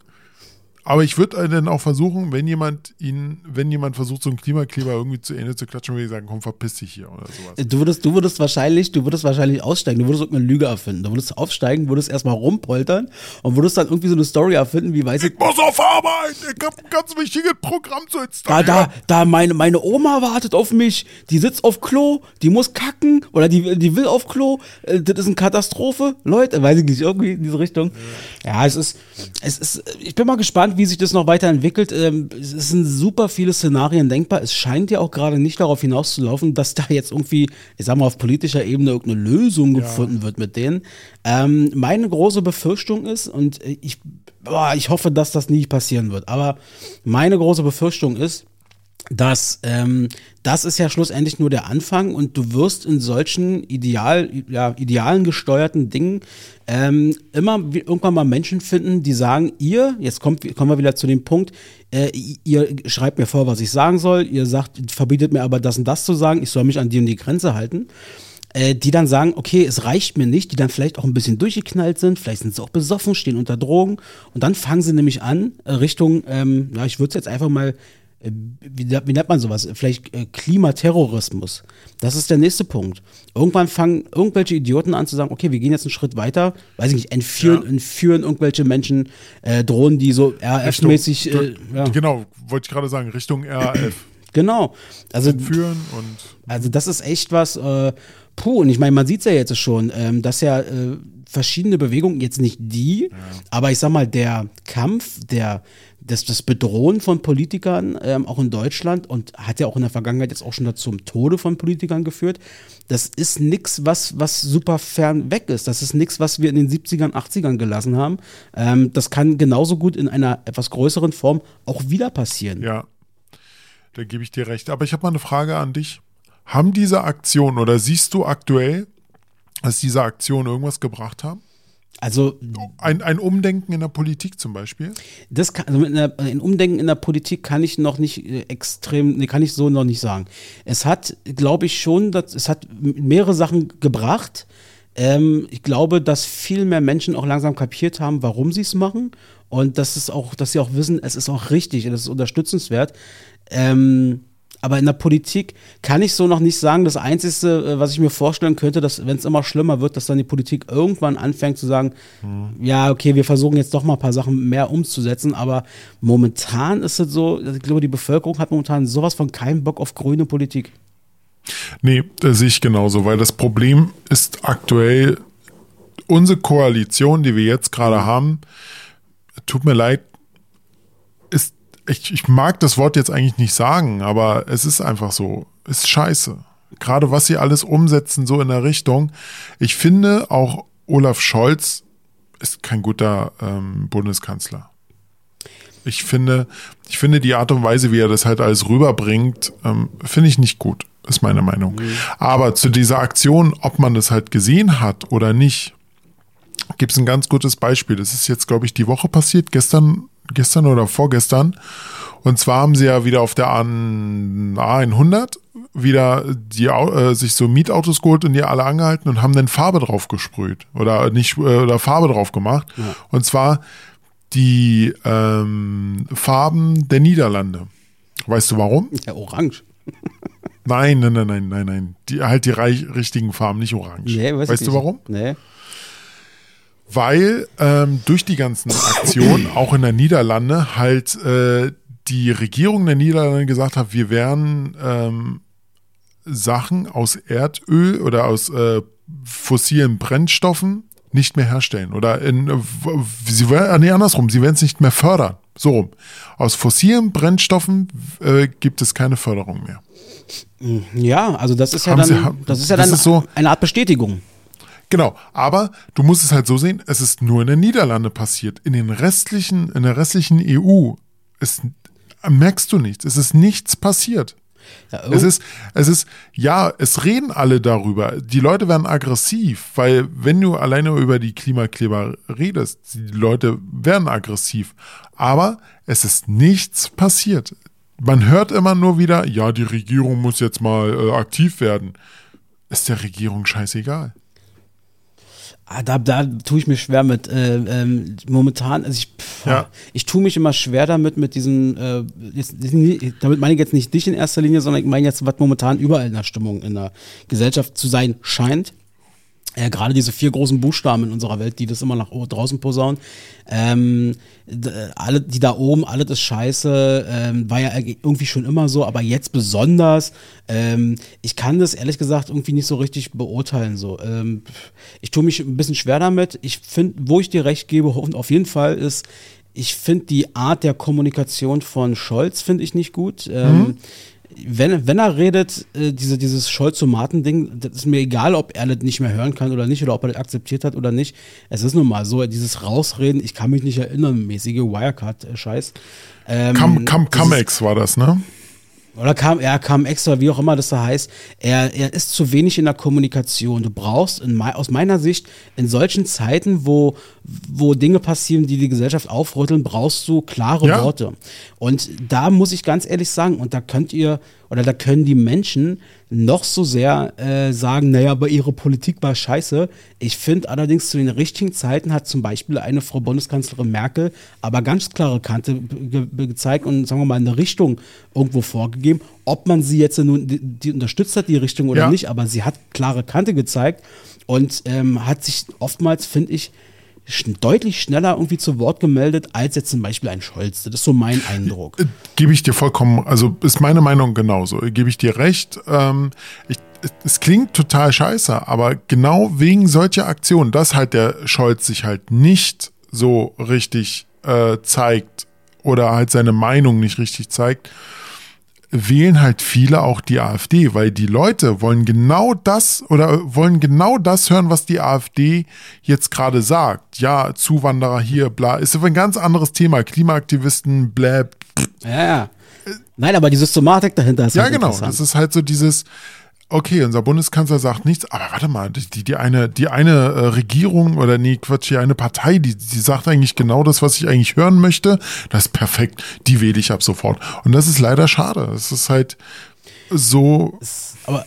aber ich würde dann auch versuchen, wenn jemand ihn, wenn jemand versucht, so einen Klimakleber irgendwie zu Ende zu klatschen, würde ich sagen, komm, verpiss dich hier oder sowas. Du würdest, du würdest wahrscheinlich, du würdest wahrscheinlich aussteigen, du würdest irgendeine Lüge erfinden. Du würdest aufsteigen, würdest erstmal rumpoltern und würdest dann irgendwie so eine Story erfinden, wie weiß ich. Ich muss auf Arbeit, ich habe ein ganz wichtiges Programm zu installieren. Da, da, da, meine, meine Oma wartet auf mich, die sitzt auf Klo, die muss kacken oder die, die will auf Klo, äh, das ist eine Katastrophe. Leute, weiß ich nicht, irgendwie in diese Richtung. Ja, es ist, es ist, ich bin mal gespannt, gespannt, wie sich das noch weiterentwickelt. Ähm, es sind super viele Szenarien denkbar. Es scheint ja auch gerade nicht darauf hinauszulaufen, dass da jetzt irgendwie, ich sag mal, auf politischer Ebene irgendeine Lösung ja. gefunden wird mit denen. Ähm, meine große Befürchtung ist, und ich, boah, ich hoffe, dass das nie passieren wird, aber meine große Befürchtung ist, dass ähm, das ist ja schlussendlich nur der Anfang und du wirst in solchen ideal, ja, idealen gesteuerten Dingen ähm, immer irgendwann mal Menschen finden, die sagen, ihr, jetzt kommt, kommen wir wieder zu dem Punkt, äh, ihr schreibt mir vor, was ich sagen soll, ihr sagt, verbietet mir aber das und das zu sagen, ich soll mich an die und die Grenze halten äh, die dann sagen, okay, es reicht mir nicht, die dann vielleicht auch ein bisschen durchgeknallt sind, vielleicht sind sie auch besoffen, stehen unter Drogen und dann fangen sie nämlich an, Richtung, ähm, ja, ich würde es jetzt einfach mal äh, wie, wie, nennt man sowas? Vielleicht äh, Klimaterrorismus. Das ist der nächste Punkt. Irgendwann fangen irgendwelche Idioten an zu sagen, okay, wir gehen jetzt einen Schritt weiter, weiß ich nicht, entführen, ja. entführen irgendwelche Menschen, äh, Drohnen, die so RAF-mäßig. Äh, ja. Genau, wollte ich gerade sagen, Richtung RAF. [clears throat] Genau. Also, entführen und. Also, das ist echt was, äh, puh, und ich meine, man sieht es ja jetzt schon, ähm, dass ja äh, verschiedene Bewegungen, jetzt nicht die, ja. aber ich sag mal, der Kampf, der das, das Bedrohen von Politikern, ähm, auch in Deutschland, und hat ja auch in der Vergangenheit jetzt auch schon zum Tode von Politikern geführt, das ist nichts, was, was super fern weg ist. Das ist nichts, was wir in den 70ern, 80ern gelassen haben. Ähm, das kann genauso gut in einer etwas größeren Form auch wieder passieren. Ja, da gebe ich dir recht. Aber ich habe mal eine Frage an dich. Haben diese Aktionen oder siehst du aktuell, dass diese Aktionen irgendwas gebracht haben? Also ein, ein Umdenken in der Politik zum Beispiel? Das kann, also einer, ein Umdenken in der Politik kann ich noch nicht äh, extrem, nee, kann ich so noch nicht sagen. Es hat, glaube ich schon, dass, es hat mehrere Sachen gebracht. Ähm, ich glaube, dass viel mehr Menschen auch langsam kapiert haben, warum sie es machen und dass es auch, dass sie auch wissen, es ist auch richtig, es ist unterstützenswert. Ähm, aber in der Politik kann ich so noch nicht sagen. Das Einzige, äh, was ich mir vorstellen könnte, dass, wenn es immer schlimmer wird, dass dann die Politik irgendwann anfängt zu sagen, mhm. ja, okay, wir versuchen jetzt doch mal ein paar Sachen mehr umzusetzen. Aber momentan ist es so, ich glaube, die Bevölkerung hat momentan sowas von keinen Bock auf grüne Politik. Nee, das sehe ich genauso, weil das Problem ist aktuell, unsere Koalition, die wir jetzt gerade haben, tut mir leid, ich, ich mag das Wort jetzt eigentlich nicht sagen, aber es ist einfach so. Ist scheiße. Gerade was sie alles umsetzen, so in der Richtung. Ich finde auch Olaf Scholz ist kein guter ähm, Bundeskanzler. Ich finde, ich finde die Art und Weise, wie er das halt alles rüberbringt, ähm, finde ich nicht gut, ist meine Meinung. Mhm. Aber zu dieser Aktion, ob man das halt gesehen hat oder nicht, gibt es ein ganz gutes Beispiel. Das ist jetzt, glaube ich, die Woche passiert. Gestern gestern oder vorgestern. Und zwar haben sie ja wieder auf der A100 wieder die, äh, sich so Mietautos geholt und die alle angehalten und haben dann Farbe drauf gesprüht oder nicht äh, oder Farbe drauf gemacht. Ja. Und zwar die ähm, Farben der Niederlande. Weißt du warum? Ja, orange. nein, nein, nein, nein, nein, nein. Die, halt die reich, richtigen Farben, nicht orange. Nee, weißt du warum? Nee weil ähm, durch die ganzen Aktionen, [coughs] auch in der Niederlande, halt äh, die Regierung der Niederlande gesagt hat, wir werden ähm, Sachen aus Erdöl oder aus äh, fossilen Brennstoffen nicht mehr herstellen. Oder in, sie werden, nee, andersrum, sie werden es nicht mehr fördern. So. Aus fossilen Brennstoffen äh, gibt es keine Förderung mehr. Ja, also das ist ja Haben dann, sie, das ist ja dann ist so, eine Art Bestätigung. Genau, aber du musst es halt so sehen, es ist nur in den Niederlanden passiert. In den restlichen, in der restlichen EU ist, merkst du nichts. Es ist nichts passiert. Ja, oh. Es ist, es ist, ja, es reden alle darüber. Die Leute werden aggressiv, weil wenn du alleine über die Klimakleber redest, die Leute werden aggressiv. Aber es ist nichts passiert. Man hört immer nur wieder, ja, die Regierung muss jetzt mal äh, aktiv werden. Ist der Regierung scheißegal. Ah, da, da tue ich mich schwer mit. Äh, ähm, momentan, also ich, pff, ja. ich tue mich immer schwer damit, mit diesem, äh, jetzt, damit meine ich jetzt nicht dich in erster Linie, sondern ich meine jetzt, was momentan überall in der Stimmung in der Gesellschaft zu sein scheint äh, gerade diese vier großen Buchstaben in unserer Welt, die das immer nach draußen posaunen, ähm, alle, die da oben, alles ist scheiße, ähm, war ja irgendwie schon immer so, aber jetzt besonders. Ähm, ich kann das ehrlich gesagt irgendwie nicht so richtig beurteilen. So, ähm, ich tue mich ein bisschen schwer damit. Ich finde, wo ich dir recht gebe, [laughs] auf jeden Fall ist, ich finde die Art der Kommunikation von Scholz finde ich nicht gut. Ähm, mhm wenn, wenn er redet, äh, diese, dieses Scholz-Tomaten-Ding, das ist mir egal, ob er das nicht mehr hören kann oder nicht, oder ob er das akzeptiert hat oder nicht. Es ist nun mal so, dieses Rausreden, ich kann mich nicht erinnern, mäßige Wirecard-Scheiß. Ähm, Cum, Cum, Cumex war das, ne? Oder kam, er kam extra, wie auch immer das da heißt. Er, er ist zu wenig in der Kommunikation. Du brauchst in, aus meiner Sicht in solchen Zeiten, wo, wo Dinge passieren, die die Gesellschaft aufrütteln, brauchst du klare ja. Worte. Und da muss ich ganz ehrlich sagen, und da könnt ihr, oder da können die Menschen noch so sehr äh, sagen, naja, aber ihre Politik war scheiße. Ich finde allerdings zu den richtigen Zeiten hat zum Beispiel eine Frau Bundeskanzlerin Merkel aber ganz klare Kante ge gezeigt und sagen wir mal eine Richtung irgendwo vorgegeben. Ob man sie jetzt nun die, die unterstützt hat, die Richtung oder ja. nicht, aber sie hat klare Kante gezeigt und ähm, hat sich oftmals, finde ich, deutlich schneller irgendwie zu Wort gemeldet als jetzt zum Beispiel ein Scholz. Das ist so mein Eindruck. Äh, Gebe ich dir vollkommen, also ist meine Meinung genauso. Gebe ich dir recht. Ähm, ich, es klingt total scheiße, aber genau wegen solcher Aktionen, dass halt der Scholz sich halt nicht so richtig äh, zeigt oder halt seine Meinung nicht richtig zeigt, wählen halt viele auch die AfD, weil die Leute wollen genau das oder wollen genau das hören, was die AfD jetzt gerade sagt. Ja, Zuwanderer hier, bla, ist aber ein ganz anderes Thema. Klimaaktivisten, bla. Ja, ja. Nein, aber die Systematik dahinter ist Ja, halt genau. Das ist halt so dieses, okay, unser Bundeskanzler sagt nichts, aber warte mal, die, die eine, die eine äh, Regierung oder nee, Quatsch, die eine Partei, die, die sagt eigentlich genau das, was ich eigentlich hören möchte. Das ist perfekt, die wähle ich ab sofort. Und das ist leider schade. Es ist halt so. Aber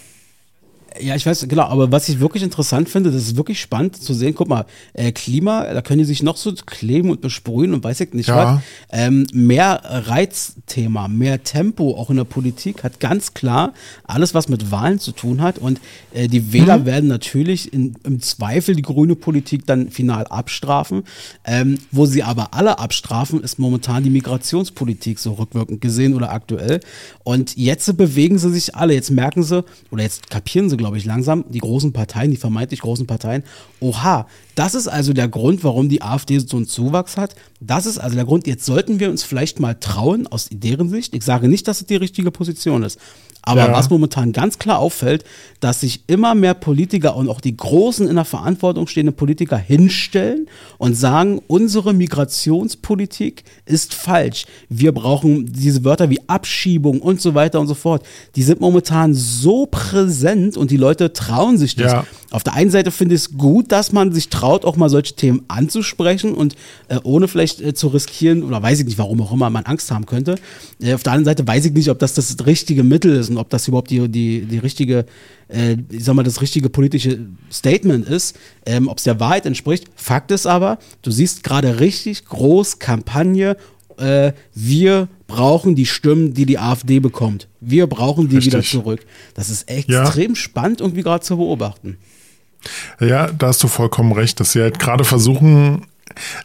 ja, ich weiß, genau, aber was ich wirklich interessant finde, das ist wirklich spannend zu sehen, guck mal, äh, Klima, da können die sich noch so kleben und besprühen und weiß ich nicht ja. was. Ähm, mehr Reizthema, mehr Tempo auch in der Politik hat ganz klar alles, was mit Wahlen zu tun hat. Und äh, die Wähler mhm. werden natürlich in, im Zweifel die grüne Politik dann final abstrafen. Ähm, wo sie aber alle abstrafen, ist momentan die Migrationspolitik, so rückwirkend gesehen oder aktuell. Und jetzt bewegen sie sich alle, jetzt merken sie, oder jetzt kapieren sie, glaube ich, langsam, die großen Parteien, die vermeintlich großen Parteien, oha, das ist also der Grund, warum die AfD so einen Zuwachs hat. Das ist also der Grund, jetzt sollten wir uns vielleicht mal trauen, aus deren Sicht. Ich sage nicht, dass es die richtige Position ist. Aber ja. was momentan ganz klar auffällt, dass sich immer mehr Politiker und auch die großen in der Verantwortung stehenden Politiker hinstellen und sagen, unsere Migrationspolitik ist falsch. Wir brauchen diese Wörter wie Abschiebung und so weiter und so fort. Die sind momentan so präsent und die Leute trauen sich das. Ja. Auf der einen Seite finde ich es gut, dass man sich traut, auch mal solche Themen anzusprechen und äh, ohne vielleicht äh, zu riskieren, oder weiß ich nicht, warum auch immer man Angst haben könnte. Äh, auf der anderen Seite weiß ich nicht, ob das das richtige Mittel ist und ob das überhaupt die, die, die richtige, äh, ich sag mal, das richtige politische Statement ist, ähm, ob es der Wahrheit entspricht. Fakt ist aber, du siehst gerade richtig groß Kampagne, äh, wir brauchen die Stimmen, die die AfD bekommt. Wir brauchen die Richtig. wieder zurück. Das ist extrem ja. spannend irgendwie gerade zu beobachten. Ja, da hast du vollkommen recht, dass sie halt gerade versuchen,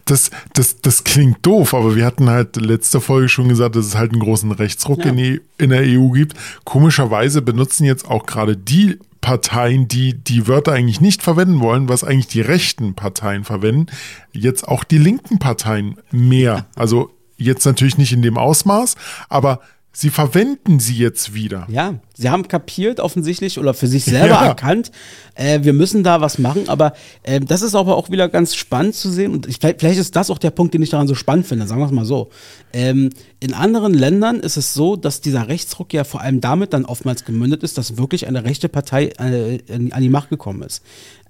das, das, das klingt doof, aber wir hatten halt letzte Folge schon gesagt, dass es halt einen großen Rechtsruck ja. in, die, in der EU gibt. Komischerweise benutzen jetzt auch gerade die Parteien, die die Wörter eigentlich nicht verwenden wollen, was eigentlich die rechten Parteien verwenden, jetzt auch die linken Parteien mehr. Also jetzt natürlich nicht in dem Ausmaß, aber Sie verwenden sie jetzt wieder. Ja, sie haben kapiert offensichtlich oder für sich selber [laughs] ja. erkannt, äh, wir müssen da was machen. Aber äh, das ist aber auch wieder ganz spannend zu sehen. Und ich, vielleicht ist das auch der Punkt, den ich daran so spannend finde, sagen wir es mal so. Ähm, in anderen Ländern ist es so, dass dieser Rechtsruck ja vor allem damit dann oftmals gemündet ist, dass wirklich eine rechte Partei äh, an die Macht gekommen ist.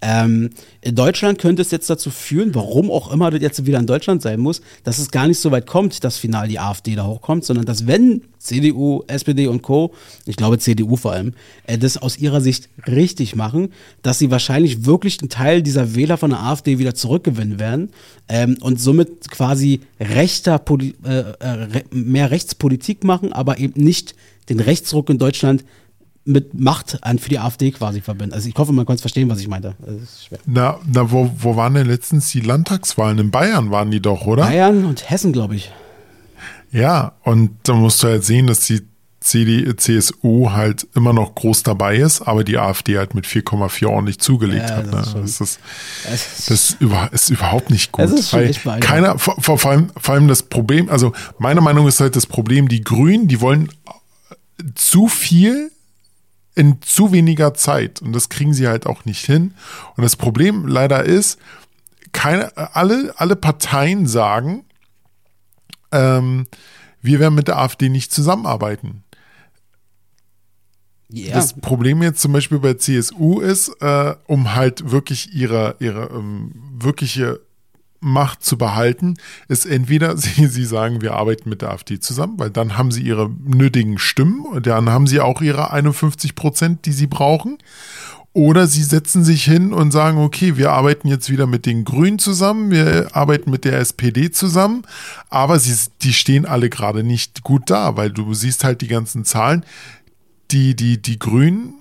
Ähm, in Deutschland könnte es jetzt dazu führen, warum auch immer das jetzt wieder in Deutschland sein muss, dass es gar nicht so weit kommt, dass final die AfD da hochkommt, sondern dass wenn CDU, SPD und Co., ich glaube CDU vor allem, äh, das aus ihrer Sicht richtig machen, dass sie wahrscheinlich wirklich einen Teil dieser Wähler von der AfD wieder zurückgewinnen werden ähm, und somit quasi rechter Poli äh, äh, mehr Rechtspolitik machen, aber eben nicht den Rechtsruck in Deutschland mit Macht an für die AfD quasi verbinden. Also ich hoffe, man kann es verstehen, was ich meinte. Na, na wo, wo waren denn letztens die Landtagswahlen? In Bayern waren die doch, oder? Bayern und Hessen, glaube ich. Ja, und da musst du halt sehen, dass die CD, CSU halt immer noch groß dabei ist, aber die AfD halt mit 4,4 ordentlich zugelegt ja, hat. Ne? Das, ist, das, ist, das ist, überhaupt nicht gut. Das ist weil keiner, vor, vor, allem, vor allem das Problem, also meine Meinung ist halt das Problem, die Grünen, die wollen zu viel in zu weniger Zeit. Und das kriegen sie halt auch nicht hin. Und das Problem leider ist, keine, alle, alle Parteien sagen, ähm, wir werden mit der AfD nicht zusammenarbeiten. Ja. Das Problem jetzt zum Beispiel bei CSU ist, äh, um halt wirklich ihre, ihre ähm, wirkliche Macht zu behalten, ist entweder [laughs] sie, sie sagen, wir arbeiten mit der AfD zusammen, weil dann haben sie ihre nötigen Stimmen und dann haben sie auch ihre 51 Prozent, die sie brauchen. Oder sie setzen sich hin und sagen, okay, wir arbeiten jetzt wieder mit den Grünen zusammen, wir arbeiten mit der SPD zusammen, aber sie, die stehen alle gerade nicht gut da, weil du siehst halt die ganzen Zahlen. Die, die, die Grünen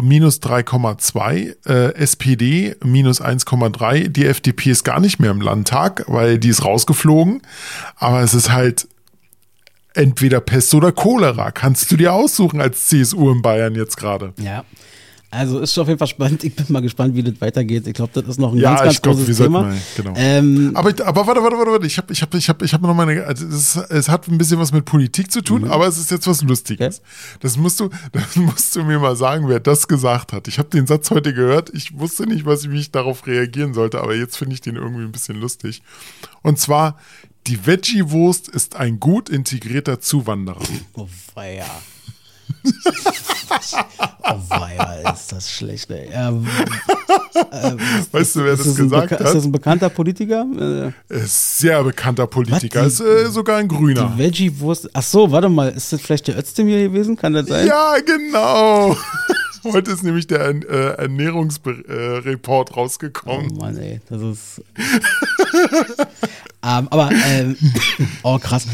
minus 3,2, äh, SPD minus 1,3, die FDP ist gar nicht mehr im Landtag, weil die ist rausgeflogen, aber es ist halt entweder Pest oder Cholera, kannst du dir aussuchen als CSU in Bayern jetzt gerade. Ja. Also ist schon auf jeden Fall spannend. Ich bin mal gespannt, wie das weitergeht. Ich glaube, das ist noch ein ja, ganz, ganz glaub, großes Thema. Mal, genau. ähm, aber, aber warte, warte, warte, warte. Ich habe ich hab, ich hab, ich hab noch meine. Also es, es, hat ein bisschen was mit Politik zu tun, mhm. aber es ist jetzt was Lustiges. Okay. Das musst du, [laughs] das musst du mir mal sagen, wer das gesagt hat. Ich habe den Satz heute gehört. Ich wusste nicht, was, wie ich darauf reagieren sollte, aber jetzt finde ich den irgendwie ein bisschen lustig. Und zwar, die Veggie-Wurst ist ein gut integrierter Zuwanderer. Oh, ja. [laughs] oh weia, ist das schlecht, ey. Ähm, äh, weißt du, wer das gesagt hat? Ist das ein bekannter Politiker? Äh, ist sehr bekannter Politiker. Was, die, ist äh, sogar ein Grüner. Die Veggie-Wurst. Ach so, warte mal. Ist das vielleicht der Özdemir gewesen? Kann das sein? Ja, genau. [laughs] Heute ist nämlich der äh, Ernährungsreport äh, rausgekommen. Oh Mann, ey. Das ist. [laughs] ähm, aber, ähm, [laughs] oh krass.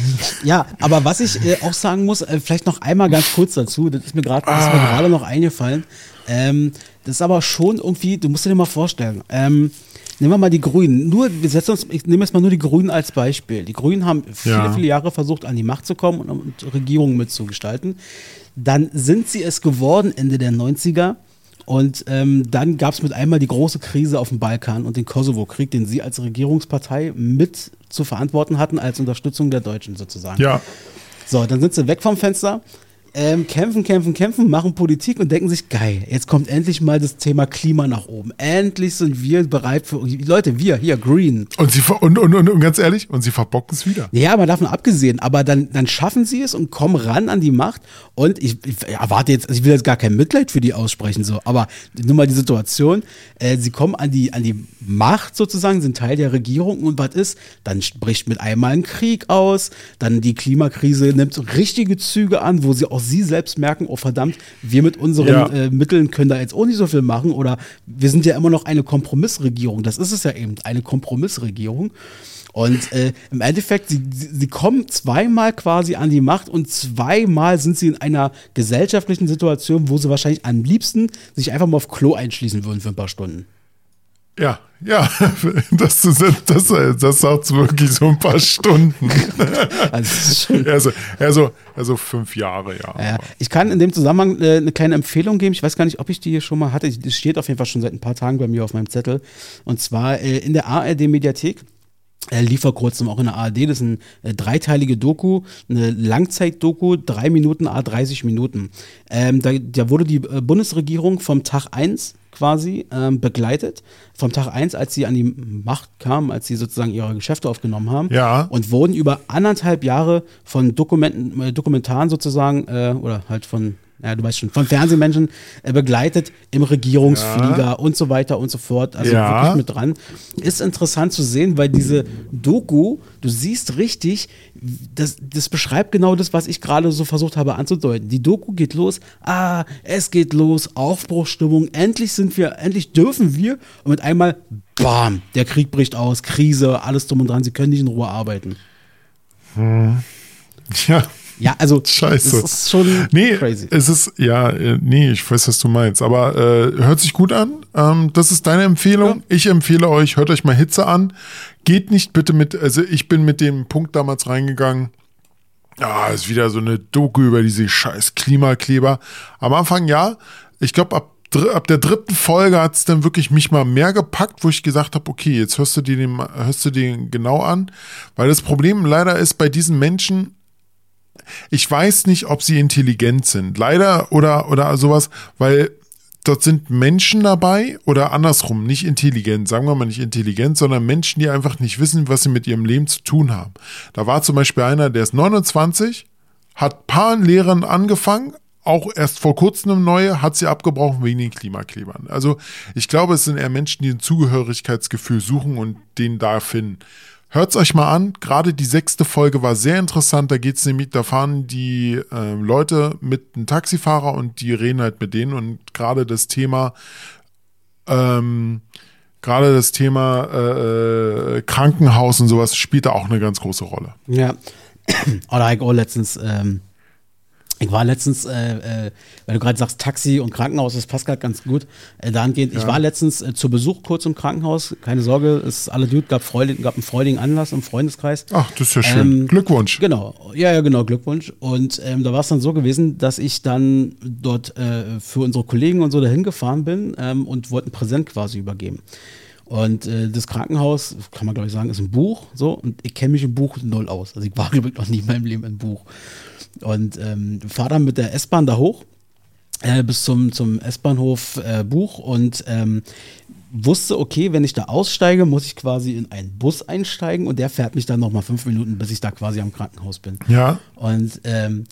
Ja, aber was ich äh, auch sagen muss, äh, vielleicht noch einmal ganz kurz dazu, das ist mir gerade ah. noch eingefallen. Ähm, das ist aber schon irgendwie, du musst dir mal vorstellen, ähm, nehmen wir mal die Grünen. Nur, wir setzen uns, ich nehme jetzt mal nur die Grünen als Beispiel. Die Grünen haben viele, ja. viele Jahre versucht, an die Macht zu kommen und, und Regierungen mitzugestalten. Dann sind sie es geworden Ende der 90er. Und ähm, dann gab es mit einmal die große Krise auf dem Balkan und den Kosovo-Krieg, den sie als Regierungspartei mit zu verantworten hatten, als Unterstützung der Deutschen sozusagen. Ja. So, dann sind sie weg vom Fenster ähm, kämpfen, kämpfen, kämpfen, machen Politik und denken sich, geil, jetzt kommt endlich mal das Thema Klima nach oben. Endlich sind wir bereit für, Leute, wir hier, Green. Und, sie, und, und, und, und ganz ehrlich, und sie verbocken es wieder. Ja, aber davon abgesehen, aber dann, dann schaffen sie es und kommen ran an die Macht und ich, ich erwarte jetzt, ich will jetzt gar kein Mitleid für die aussprechen, so, aber nur mal die Situation, äh, sie kommen an die, an die Macht sozusagen, sind Teil der Regierung und was ist, dann bricht mit einmal ein Krieg aus, dann die Klimakrise nimmt richtige Züge an, wo sie auch sie selbst merken, oh verdammt, wir mit unseren ja. äh, Mitteln können da jetzt auch nicht so viel machen oder wir sind ja immer noch eine Kompromissregierung. Das ist es ja eben, eine Kompromissregierung. Und äh, im Endeffekt, sie, sie kommen zweimal quasi an die Macht und zweimal sind sie in einer gesellschaftlichen Situation, wo sie wahrscheinlich am liebsten sich einfach mal auf Klo einschließen würden für ein paar Stunden. Ja, ja, [laughs] das, das, das, das sagt wirklich so ein paar Stunden. [laughs] Also, also, also, also fünf Jahre, ja. ja. Ich kann in dem Zusammenhang äh, eine kleine Empfehlung geben. Ich weiß gar nicht, ob ich die hier schon mal hatte. Die steht auf jeden Fall schon seit ein paar Tagen bei mir auf meinem Zettel. Und zwar äh, in der ARD-Mediathek er lief vor kurzem auch in der ARD, das ist eine äh, dreiteilige Doku, eine Langzeit-Doku, drei Minuten, a 30 Minuten. Ähm, da, da, wurde die äh, Bundesregierung vom Tag 1 quasi ähm, begleitet, vom Tag 1, als sie an die Macht kamen, als sie sozusagen ihre Geschäfte aufgenommen haben ja. und wurden über anderthalb Jahre von Dokumenten, äh, Dokumentaren sozusagen äh, oder halt von ja, du weißt schon, von Fernsehmenschen äh, begleitet im Regierungsflieger ja. und so weiter und so fort. Also ja. wirklich mit dran. Ist interessant zu sehen, weil diese Doku, du siehst richtig, das, das beschreibt genau das, was ich gerade so versucht habe anzudeuten. Die Doku geht los, ah, es geht los, Aufbruchstimmung, endlich sind wir, endlich dürfen wir und mit einmal, bam, der Krieg bricht aus, Krise, alles drum und dran, sie können nicht in Ruhe arbeiten. Hm. [laughs] Ja. Ja, also Scheiße. das ist schon nee, crazy. Es ist, ja, äh, nee, ich weiß, was du meinst. Aber äh, hört sich gut an. Ähm, das ist deine Empfehlung. Ja. Ich empfehle euch, hört euch mal Hitze an. Geht nicht bitte mit, also ich bin mit dem Punkt damals reingegangen. Ja, ist wieder so eine Doku über diese scheiß Klimakleber. Am Anfang ja. Ich glaube, ab ab der dritten Folge hat es dann wirklich mich mal mehr gepackt, wo ich gesagt habe, okay, jetzt hörst du dir den, hörst du den genau an. Weil das Problem leider ist bei diesen Menschen, ich weiß nicht, ob sie intelligent sind. Leider oder, oder sowas, weil dort sind Menschen dabei oder andersrum, nicht intelligent, sagen wir mal nicht intelligent, sondern Menschen, die einfach nicht wissen, was sie mit ihrem Leben zu tun haben. Da war zum Beispiel einer, der ist 29, hat paar Lehrern angefangen, auch erst vor kurzem eine neue, hat sie abgebrochen wegen den Klimaklebern. Also ich glaube, es sind eher Menschen, die ein Zugehörigkeitsgefühl suchen und den da finden. Hört's euch mal an. Gerade die sechste Folge war sehr interessant. Da geht's nämlich, da fahren die äh, Leute mit einem Taxifahrer und die reden halt mit denen und gerade das Thema, ähm, gerade das Thema äh, äh Krankenhaus und sowas spielt da auch eine ganz große Rolle. Ja. [clears throat] Oder ich auch letztens ähm, ich war letztens, äh, äh, weil du gerade sagst, Taxi und Krankenhaus, das passt gerade ganz gut. Äh, dahingehend, ja. ich war letztens äh, zu Besuch kurz im Krankenhaus. Keine Sorge, es ist alle gut, gab, Freude, gab einen freudigen Anlass im Freundeskreis. Ach, das ist ja schön. Ähm, Glückwunsch. Genau, ja, ja, genau, Glückwunsch. Und ähm, da war es dann so gewesen, dass ich dann dort äh, für unsere Kollegen und so dahin gefahren bin ähm, und wollte ein Präsent quasi übergeben. Und äh, das Krankenhaus, kann man glaube ich sagen, ist ein Buch. So, und ich kenne mich im Buch null aus. Also ich war [laughs] glaube ich noch nie in meinem Leben im Buch. Und ähm, fahre dann mit der S-Bahn da hoch äh, bis zum, zum S-Bahnhof äh, Buch und ähm, wusste, okay, wenn ich da aussteige, muss ich quasi in einen Bus einsteigen und der fährt mich dann nochmal fünf Minuten, bis ich da quasi am Krankenhaus bin. Ja. Und ähm,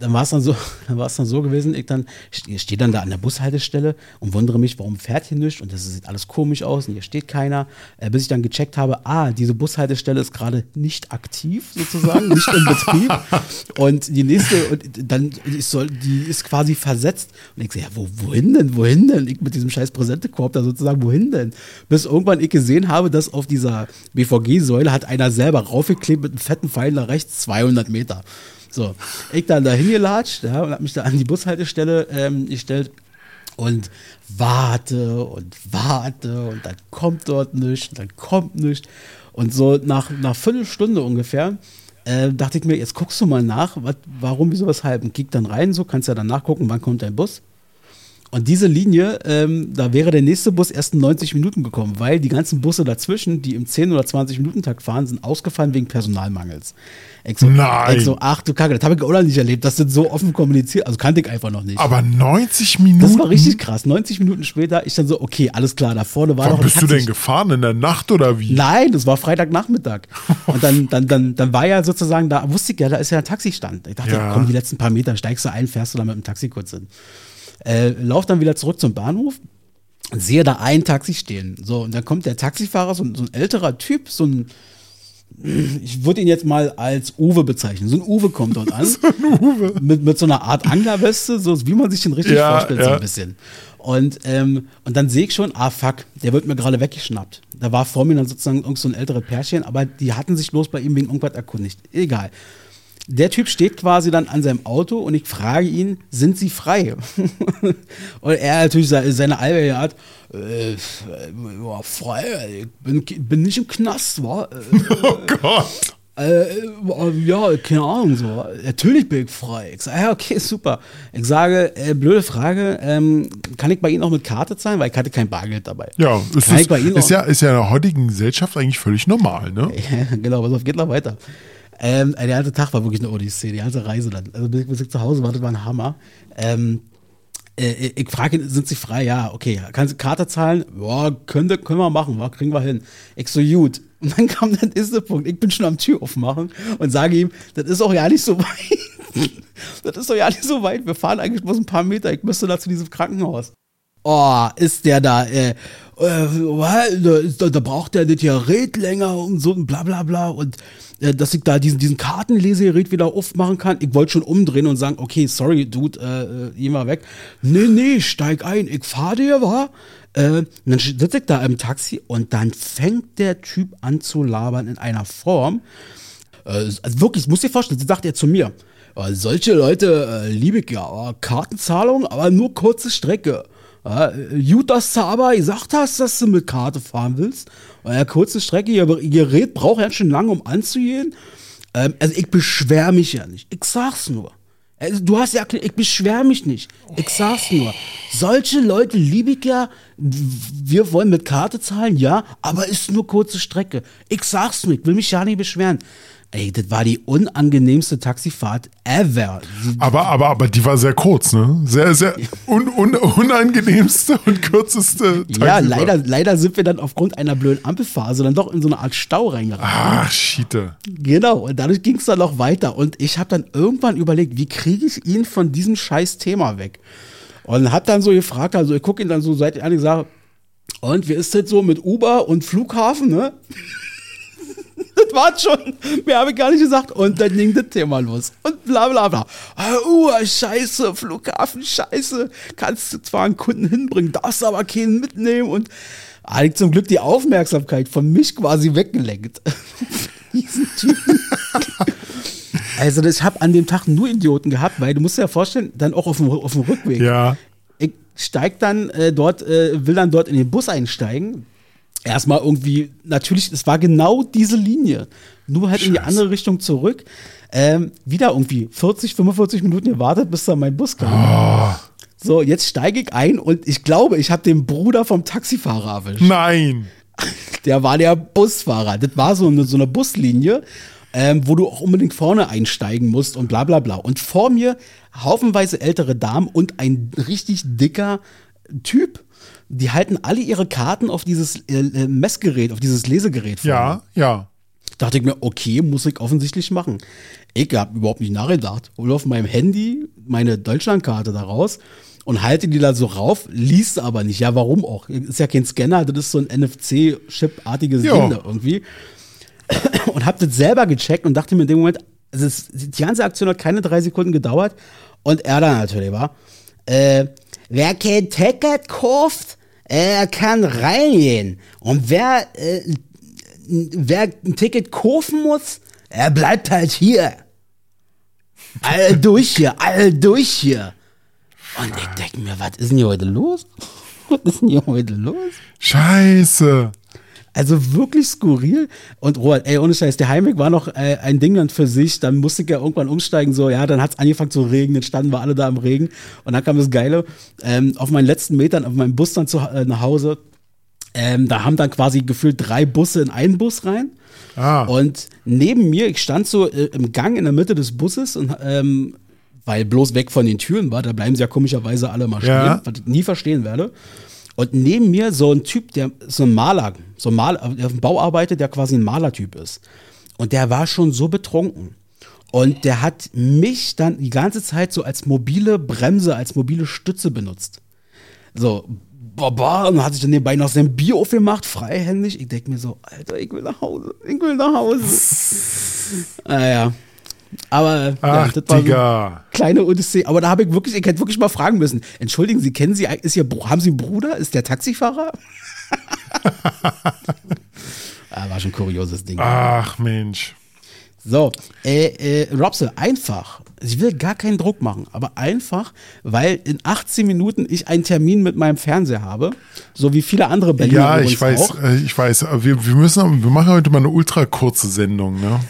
dann war es dann so, [laughs] dann war es dann so gewesen, ich dann ich stehe dann da an der Bushaltestelle und wundere mich, warum fährt hier nichts und das sieht alles komisch aus und hier steht keiner, äh, bis ich dann gecheckt habe, ah, diese Bushaltestelle ist gerade nicht aktiv sozusagen, nicht in Betrieb [laughs] und die nächste und dann ich soll, die ist quasi versetzt und ich sehe, ja, wo, wohin denn, wohin denn? Ich mit diesem scheiß Präsentekorb da sozusagen, wohin denn? Bis irgendwann ich gesehen habe, dass auf dieser BVG-Säule hat einer selber raufgeklebt mit einem fetten Pfeil nach rechts 200 Meter. So, ich dann da hingelatscht ja, und habe mich da an die Bushaltestelle ähm, gestellt und warte und warte und dann kommt dort nichts, und dann kommt nichts. Und so nach einer Viertelstunde ungefähr äh, dachte ich mir, jetzt guckst du mal nach, wat, warum, wieso, weshalb. Und kick dann rein, so kannst ja dann nachgucken, wann kommt dein Bus. Und diese Linie, ähm, da wäre der nächste Bus erst in 90 Minuten gekommen, weil die ganzen Busse dazwischen, die im 10 oder 20 Minuten Tag fahren, sind ausgefallen wegen Personalmangels. So, Nein. So, ach du Kacke, das habe ich auch noch nicht erlebt. Das sind so offen kommuniziert, also kannte ich einfach noch nicht. Aber 90 Minuten? Das war richtig krass. 90 Minuten später, ich dann so, okay, alles klar, da vorne war Wann noch bist Taxi. du denn gefahren? In der Nacht oder wie? Nein, das war Freitagnachmittag. [laughs] Und dann, dann, dann, dann war ja sozusagen, da wusste ich ja, da ist ja ein Taxistand. Ich dachte, ja. komm, die letzten paar Meter steigst du ein, fährst du dann mit dem Taxi kurz hin. Äh, lauf dann wieder zurück zum Bahnhof, sehe da ein Taxi stehen. So, und dann kommt der Taxifahrer, so, so ein älterer Typ, so ein ich würde ihn jetzt mal als Uwe bezeichnen. So ein Uwe kommt dort an. [laughs] so ein Uwe. Mit, mit so einer Art Anglerweste, so wie man sich den richtig ja, vorstellt, ja. so ein bisschen. Und, ähm, und dann sehe ich schon, ah fuck, der wird mir gerade weggeschnappt. Da war vor mir dann sozusagen irgend so ein älteres Pärchen, aber die hatten sich bloß bei ihm wegen irgendwas erkundigt. Egal. Der Typ steht quasi dann an seinem Auto und ich frage ihn, sind Sie frei? [laughs] und er natürlich seine alberne Art, äh, ja, frei, ich bin, bin nicht im Knast, wa? [laughs] oh Gott. Äh, ja, keine Ahnung, so. Natürlich bin ich frei. Ich sage, ja, okay, super. Ich sage, äh, blöde Frage, ähm, kann ich bei Ihnen auch mit Karte zahlen? Weil ich hatte kein Bargeld dabei. Ja, ist, ist, ist ja, ist ja in der heutigen Gesellschaft eigentlich völlig normal, ne? [laughs] ja, genau, was auf geht noch weiter. Ähm, der ganze Tag war wirklich eine Odyssee, die ganze Reise dann. Also bis, bis ich zu Hause war, das war ein Hammer. Ähm, äh, ich frage ihn, sind Sie frei? Ja, okay. Kann Sie Karte zahlen? Ja, könnte, können wir machen, ja, kriegen wir hin. Ich so, gut. Und dann kam der nächste Punkt. Ich bin schon am Tür aufmachen und sage ihm, das ist auch ja nicht so [laughs] weit. das ist doch ja nicht so weit. Wir fahren eigentlich bloß ein paar Meter. Ich müsste da zu diesem Krankenhaus. Oh, ist der da, äh, äh, da, da braucht der das Gerät länger und so und bla bla bla und äh, dass ich da diesen, diesen Kartenlesegerät wieder aufmachen kann. Ich wollte schon umdrehen und sagen, okay, sorry, Dude, äh, äh, geh mal weg. Nee, nee, steig ein, ich fahr dir, wa? Äh, dann sitze ich da im Taxi und dann fängt der Typ an zu labern in einer Form. Äh, also wirklich, muss dir vorstellen, sagt er zu mir. Äh, solche Leute äh, liebe ich ja, Kartenzahlung, aber nur kurze Strecke. Ja, gut, dass du aber gesagt hast, dass du mit Karte fahren willst. Ja, kurze Strecke, ihr Gerät braucht ja schon lange, um anzugehen. Ähm, also ich beschwer mich ja nicht. Ich sag's nur. Also, du hast ja ich beschwer mich nicht. Ich sag's nur. Solche Leute liebe ich ja. Wir wollen mit Karte zahlen, ja, aber ist nur kurze Strecke. Ich sag's nur, ich will mich ja nicht beschweren. Ey, das war die unangenehmste Taxifahrt ever. Aber, aber, aber die war sehr kurz, ne? Sehr, sehr un, un, unangenehmste und kürzeste Taxifahrt. Ja, leider, leider sind wir dann aufgrund einer blöden Ampelphase dann doch in so eine Art Stau reingeraten. Ach, Schiete. Genau, und dadurch ging es dann noch weiter. Und ich habe dann irgendwann überlegt, wie kriege ich ihn von diesem scheiß Thema weg? Und hab dann so gefragt, also ich gucke ihn dann so seit an, ich sage, und wie ist das so mit Uber und Flughafen, ne? [laughs] das war's schon. Mehr habe ich gar nicht gesagt. Und dann ging das Thema los. Und bla bla bla. Uh, scheiße, Flughafen, scheiße. Kannst du zwar einen Kunden hinbringen, darfst aber keinen mitnehmen. Und hatte ich zum Glück die Aufmerksamkeit von mich quasi weggelenkt. [laughs] [laughs] Also ich habe an dem Tag nur Idioten gehabt, weil du musst dir ja vorstellen, dann auch auf dem, auf dem Rückweg. Ja. Ich steig dann äh, dort, äh, will dann dort in den Bus einsteigen. Erstmal irgendwie, natürlich, es war genau diese Linie. Nur halt in die Scheiße. andere Richtung zurück. Ähm, wieder irgendwie 40, 45 Minuten gewartet, bis dann mein Bus kam. Oh, So, jetzt steige ich ein und ich glaube, ich habe den Bruder vom Taxifahrer erwischt. nein. [laughs] Der war der Busfahrer. Das war so eine, so eine Buslinie, ähm, wo du auch unbedingt vorne einsteigen musst und bla bla bla. Und vor mir haufenweise ältere Damen und ein richtig dicker Typ. Die halten alle ihre Karten auf dieses äh, äh, Messgerät, auf dieses Lesegerät. vorne. Ja, ja. Dachte ich mir, okay, muss ich offensichtlich machen. Ich habe überhaupt nicht nachgedacht. Hol auf meinem Handy meine Deutschlandkarte da raus und halte die da so rauf, liest aber nicht. Ja, warum auch? Ist ja kein Scanner, das ist so ein NFC-Chip-artiges. Ding da irgendwie. [clears throat] Und hab das selber gecheckt und dachte mir in dem Moment, es, die ganze Aktion hat keine drei Sekunden gedauert und er dann natürlich war, äh, wer kein Ticket kauft, äh, kann reingehen. Und wer, äh, wer ein Ticket kaufen muss, er bleibt halt hier. All [laughs] durch hier, all durch hier. Und ich denke mir, was ist denn hier heute los? [laughs] Was ist denn hier heute los? Scheiße. Also wirklich skurril. Und Robert, ey, ohne Scheiß, der Heimweg war noch äh, ein Ding dann für sich. Dann musste ich ja irgendwann umsteigen. So, ja, dann hat es angefangen zu regnen. Dann standen wir alle da im Regen. Und dann kam das Geile. Ähm, auf meinen letzten Metern, auf meinem Bus dann zu, äh, nach Hause, ähm, da haben dann quasi gefühlt drei Busse in einen Bus rein. Ah. Und neben mir, ich stand so äh, im Gang in der Mitte des Busses und ähm, weil bloß weg von den Türen war, da bleiben sie ja komischerweise alle mal stehen, Ja. was ich nie verstehen werde. Und neben mir so ein Typ, der so ein Maler, so ein Maler, der auf dem Bau arbeitet, der quasi ein Malertyp ist. Und der war schon so betrunken. Und der hat mich dann die ganze Zeit so als mobile Bremse, als mobile Stütze benutzt. So, baba, und hat sich dann nebenbei noch sein Bier aufgemacht, freihändig. Ich denke mir so, Alter, ich will nach Hause, ich will nach Hause. [laughs] naja. Aber Ach, ja, das war so Digga. kleine Odyssee. Aber da habe ich wirklich, ich hätte wirklich mal fragen müssen. Entschuldigen Sie, kennen Sie, ist Ihr, haben Sie einen Bruder? Ist der Taxifahrer? [laughs] ah, war schon ein kurioses Ding. Ach, Mensch. So, äh, äh, Robse, einfach. Ich will gar keinen Druck machen, aber einfach, weil in 18 Minuten ich einen Termin mit meinem Fernseher habe, so wie viele andere Berliner Ja, ich weiß, auch. äh, ich weiß. Wir, wir müssen, wir machen heute mal eine ultra kurze Sendung, ne?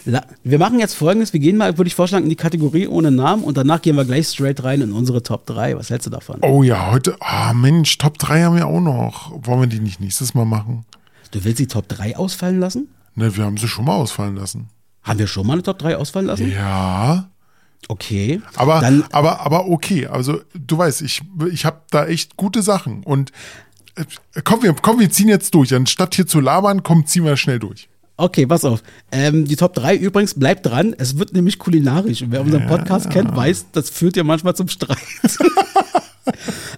Wir machen jetzt folgendes, wir gehen mal, würde ich vorschlagen, in die Kategorie ohne Namen und danach gehen wir gleich straight rein in unsere Top 3. Was hältst du davon? Oh ja, heute, ah Mensch, Top 3 haben wir auch noch. Wollen wir die nicht nächstes Mal machen? Du willst die Top 3 ausfallen lassen? Ne, wir haben sie schon mal ausfallen lassen. Haben wir schon mal eine Top 3 ausfallen lassen? Ja. Okay. Aber, Dann, aber, aber okay. Also, du weißt, ich, ich habe da echt gute Sachen. Und äh, komm, wir, komm, wir ziehen jetzt durch. Anstatt hier zu labern, komm, ziehen wir schnell durch. okay, pass auf. Ähm, die Top 3 übrigens, bleibt dran. Es wird nämlich kulinarisch. Und wer unseren Podcast kennt, weiß, das führt ja manchmal zum Streit. [laughs]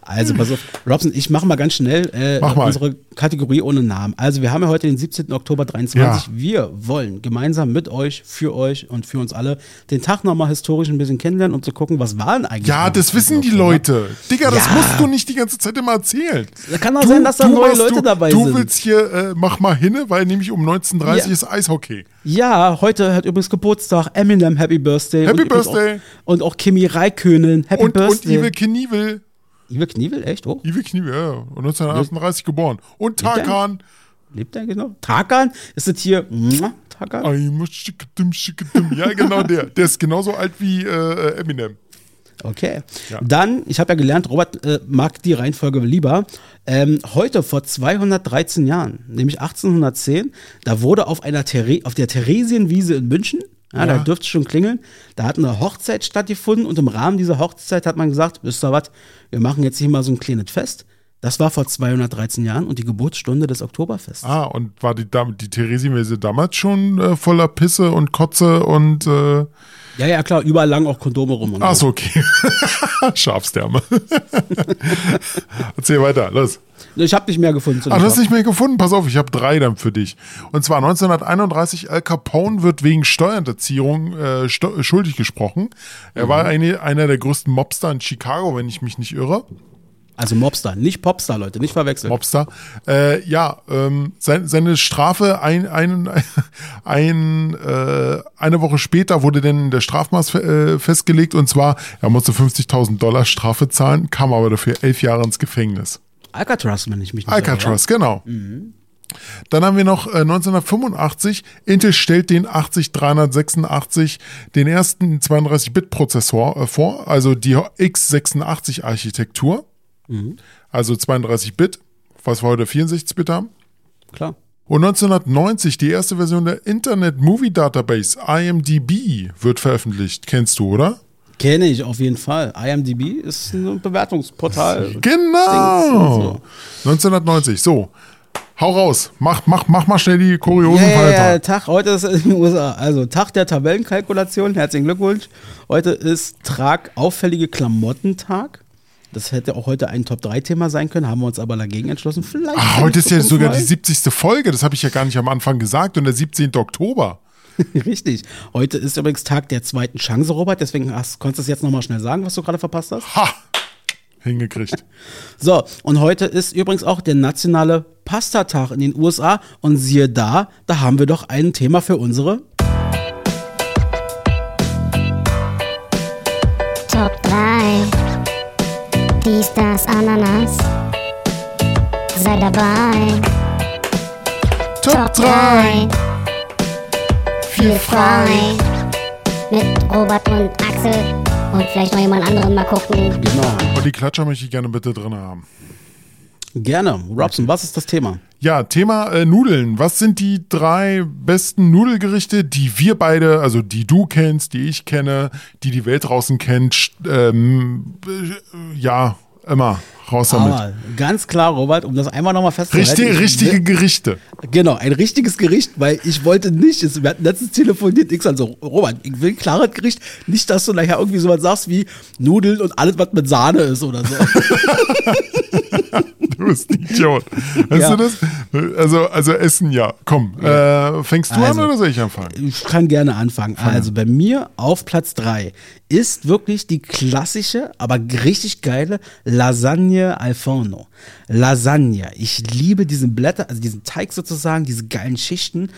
also, pass auf. Robson, ich mache mal ganz schnell äh, mal. unsere Kategorie ohne Namen. Also, wir haben ja heute den 17. Oktober 23. Wir wollen gemeinsam mit euch, für euch und für uns alle den Tag nochmal historisch ein bisschen kennenlernen und zu gucken, was waren eigentlich. Ja, das 17. wissen die. Leute. Digga, das Ja. musst du nicht die ganze Zeit immer erzählen. Da kann doch sein, dass da neue machst- Leute du, dabei du sind. willst hier, äh, mach mal hinne, weil nämlich um 19.30 Ja. ist Eishockey. Ja, heute hat übrigens Geburtstag Eminem, Happy Birthday. Happy und Birthday. Auch, und auch Kimi Räikkönen, Happy Und, und Birthday. Ive Knievel. Iwe Knievel, echt? Oh, Ive Knievel, ja, und 1938 geboren. Und? Tarkan. lebt der genau? Tarkan? Ist das hier, Tarkan? Ja, genau der. Der ist genauso alt wie äh, Eminem. Okay. Ja. Dann, ich habe ja gelernt, Robert äh, mag die Reihenfolge lieber. Ähm, heute vor 213 Jahren, nämlich 1810, da wurde auf einer There auf der Theresienwiese in München Ja, Da dürfte es schon klingeln. Da hat eine Hochzeit stattgefunden und im Rahmen dieser Hochzeit hat man gesagt, wisst ihr was, wir machen jetzt hier mal so ein kleines Fest. Das war vor 213 Jahren und die Geburtsstunde des Oktoberfests. Ah, und war die, die Theresienwiese damals schon äh, voller Pisse und Kotze und äh, Ja, ja, klar, überall lagen auch Kondome rum. Und Ach so, okay. [laughs] Schafsdärme. [laughs] Erzähl weiter, los. Ich habe nicht mehr gefunden. Ach, du hast nicht mehr gefunden? Pass auf, ich habe drei dann für dich. Und zwar 1931, Al Capone wird wegen Steuerhinterziehung äh, sto schuldig gesprochen. Er war eine, einer der größten Mobster in Chicago, wenn ich mich nicht irre. Also Mobster, nicht Popstar, Leute, nicht verwechseln. Mobster. Äh, ja, ähm, sein, seine Strafe ein, ein, [laughs] ein, äh, eine Woche später wurde dann der Strafmaß äh, festgelegt und zwar, er musste 50.000 Dollar Strafe zahlen, kam aber dafür elf Jahre ins Gefängnis. Alcatraz, wenn ich mich nicht Alcatraz, genau. Dann haben wir noch äh, 1985, Intel stellt den 80386, den ersten 32-Bit-Prozessor äh, vor, also die x86-Architektur, also 32-Bit, was wir heute 64-Bit haben. Klar. Und 1990 die erste Version der Internet Movie Database, IMDb, wird veröffentlicht. Kennst du, oder? Kenne ich auf jeden Fall. IMDb ist ein Bewertungsportal. [laughs] Genau. 1990. So. Hau raus. Mach, mach, mach mal schnell die Kuriosen Ja, von ja, der ja, Tag. Tag, heute ist in den USA. Also Tag der Tabellenkalkulation. Herzlichen Glückwunsch. Heute ist Trag auffällige Klamottentag. Das hätte auch heute ein Top-3-Thema sein können, haben wir uns aber dagegen entschlossen. Vielleicht. Ah, heute ist ja sogar mal. die 70. Folge. Das habe ich ja gar nicht am Anfang gesagt. Und der 17. Oktober. [laughs] Richtig. Heute ist übrigens Tag der zweiten Chance, Robert. Deswegen hast, konntest du es jetzt nochmal schnell sagen, was du gerade verpasst hast. Ha! Hingekriegt. [laughs] So, und heute ist übrigens auch der nationale Pastatag in den USA. Und siehe da, da haben wir doch ein Thema für unsere. Top 3. Dies, das, Ananas. Sei dabei. Top 3. Viel frei. Mit Robert und Axel. Und vielleicht noch jemand anderen mal gucken. Genau. Und die Klatscher möchte ich gerne bitte drin haben. Gerne. Robson, was ist das Thema? Ja, Thema äh, Nudeln. Was sind die drei besten Nudelgerichte, die wir beide, also die du kennst, die ich kenne, die die Welt draußen kennt? Ähm, äh, ja, immer raus damit. Aber ganz klar, Robert, um das einmal nochmal festzuhalten. Richtig, ich richtige will- Gerichte. Genau, ein richtiges Gericht, weil ich wollte nicht, wir hatten letztens telefoniert, ich dann so, Robert, ich will ein klares Gericht, nicht, dass du nachher irgendwie sowas sagst wie Nudeln und alles, was mit Sahne ist oder so. [laughs] Du bist ein Idiot. Weißt Ja. du das? Also, also Essen, ja. Komm, äh, fängst du Also, an oder soll ich anfangen? Ich kann gerne anfangen. Also bei mir auf Platz 3 ist wirklich die klassische, aber richtig geile Lasagne al forno. Lasagne. Ich liebe diesen Blätter, also diesen Teig sozusagen, diese geilen Schichten.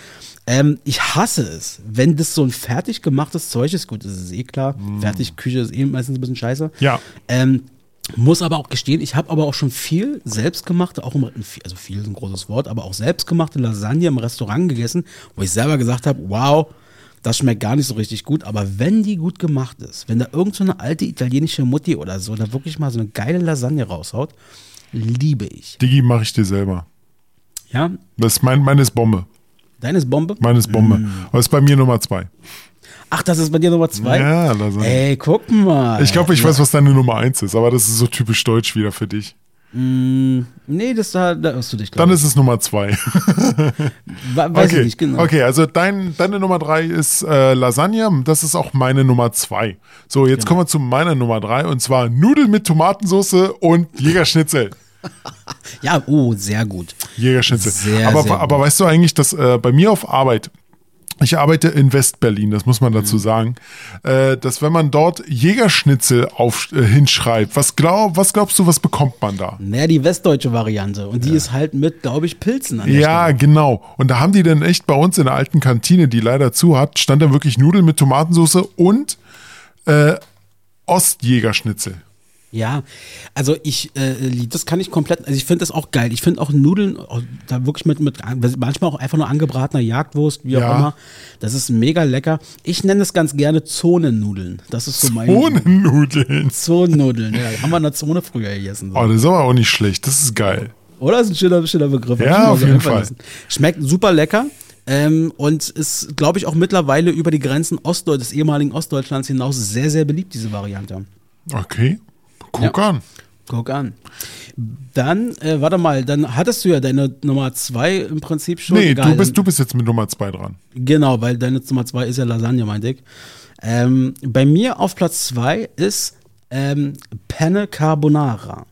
Ähm, ich hasse es, wenn das so ein fertig gemachtes Zeug ist. Gut, das ist eh klar. Fertigküche ist eh meistens ein bisschen scheiße. Ja. Ähm, muss aber auch gestehen, ich habe aber auch schon viel selbstgemachte, auch im, also viel ist ein großes Wort, aber auch selbstgemachte Lasagne im Restaurant gegessen, wo ich selber gesagt habe, wow, das schmeckt gar nicht so richtig gut. Aber wenn die gut gemacht ist, wenn da irgend so eine alte italienische Mutti oder so da wirklich mal so eine geile Lasagne raushaut, liebe ich. Digi mache ich dir selber. Ja, Das ist mein, meines Bombe. deines Bombe. Meines Bombe. Mm. Aber ist bei mir Nummer zwei. Ach, das ist bei dir Nummer zwei? Ja, Lasagne. Ey, guck mal. Ich glaube, ich weiß, was deine Nummer eins ist, aber das ist so typisch deutsch wieder für dich. Nee, das da, da irrst du dich, Dann glaube ist es Nummer zwei. ich. Weiß okay. ich nicht, genau. okay, also dein, deine Nummer drei ist äh, Lasagne. Das ist auch meine Nummer zwei. So, jetzt Genau. kommen wir zu meiner Nummer drei und zwar Nudeln mit Tomatensauce und Jägerschnitzel. [laughs] Ja, oh, sehr gut. Jägerschnitzel. Sehr, aber, sehr aber weißt du eigentlich, dass äh, bei mir auf Arbeit, ich arbeite in Westberlin, das muss man Mhm. dazu sagen, äh, dass wenn man dort Jägerschnitzel auf, äh, hinschreibt, was, glaub, was glaubst du, was bekommt man da? Naja, die westdeutsche Variante. Und die ist halt mit, glaube ich, Pilzen an der Ja, Stelle. genau. Und da haben die dann echt bei uns in der alten Kantine, die leider zu hat, stand da wirklich Nudeln mit Tomatensauce und äh, Ostjägerschnitzel. Ja, also ich, äh, das kann ich komplett, also ich finde das auch geil. Ich finde auch Nudeln, auch da wirklich mit, mit, manchmal auch einfach nur angebratener Jagdwurst, wie auch Ja. immer. Das ist mega lecker. Ich nenne es ganz gerne Zonennudeln. Das ist so mein. Ohne Nudeln. Zonennudeln, ja. Haben wir in der Zone früher gegessen. So. Oh, das ist aber auch nicht schlecht. Das ist geil. Oder? Das ist ein schöner, schöner Begriff. Ja, auf jeden Fall. lassen. Schmeckt super lecker. Ähm, und ist, glaube ich, auch mittlerweile über die Grenzen Ostdeut des ehemaligen Ostdeutschlands hinaus sehr, sehr beliebt, diese Variante. Okay. Guck Ja. an. Guck an. Dann, äh, warte mal, dann hattest du ja deine Nummer zwei im Prinzip schon. Nee, Egal, du bist, du bist jetzt mit Nummer zwei dran. Genau, weil deine Nummer zwei ist ja Lasagne, meinte ich. Ähm, bei mir auf Platz zwei ist ähm, Penne Carbonara.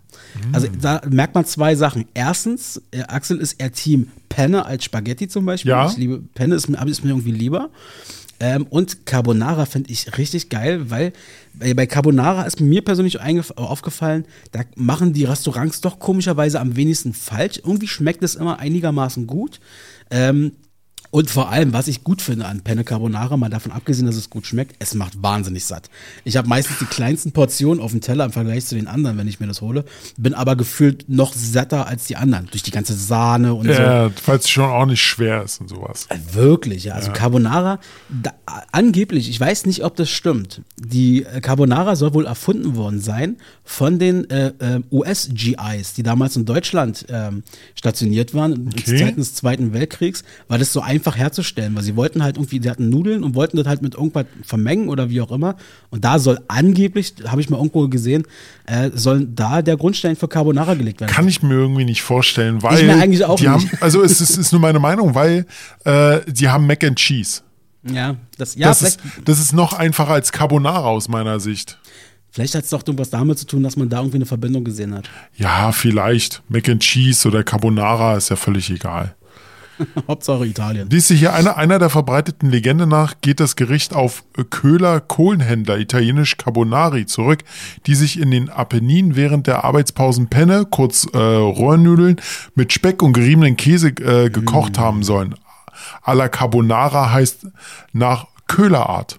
Also Mm. da merkt man zwei Sachen. Erstens, äh, Axel ist eher Team Penne als Spaghetti zum Beispiel. Ja. Ich liebe Penne, ist mir, ist mir irgendwie lieber. Ähm, und Carbonara finde ich richtig geil, weil bei, Carbonara ist mir persönlich aufgefallen, da machen die Restaurants doch komischerweise am wenigsten falsch. Irgendwie schmeckt es immer einigermaßen gut. Ähm, und vor allem, was ich gut finde an Penne Carbonara, mal davon abgesehen, dass es gut schmeckt, es macht wahnsinnig satt. Ich habe meistens die kleinsten Portionen auf dem Teller im Vergleich zu den anderen, wenn ich mir das hole, bin aber gefühlt noch satter als die anderen durch die ganze Sahne und so. Ja, falls es schon auch nicht schwer ist und sowas. Äh, Wirklich, ja. Also Carbonara, da, angeblich, ich weiß nicht, ob das stimmt. Die äh, Carbonara soll wohl erfunden worden sein von den äh, äh, US-GIs, die damals in Deutschland ähm, stationiert waren, Okay. Zeiten des Zweiten Weltkriegs, weil das so einfach herzustellen, weil sie wollten halt irgendwie, sie hatten Nudeln und wollten das halt mit irgendwas vermengen oder wie auch immer. Und da soll angeblich, habe ich mal irgendwo gesehen, äh, soll da der Grundstein für Carbonara gelegt werden. Kann ich mir irgendwie nicht vorstellen, weil Ich mir eigentlich auch die nicht. haben, also es ist, ist nur meine Meinung, weil äh, die haben Mac and Cheese. ja, das, ja, das, ist, das ist noch einfacher als Carbonara aus meiner Sicht. vielleicht hat es doch irgendwas damit zu tun, dass man da irgendwie eine Verbindung gesehen hat. Ja, vielleicht. Mac and Cheese oder Carbonara ist ja völlig egal. [laughs] Hauptsache Italien. Sich hier einer, einer der verbreiteten Legende nach, geht das Gericht auf Köhler Kohlenhändler, italienisch Carbonari, zurück, die sich in den Apenninen während der Arbeitspausen Penne, kurz äh, Röhrnudeln, mit Speck und geriebenen Käse äh, gekocht haben sollen. Alla Carbonara heißt nach Köhlerart.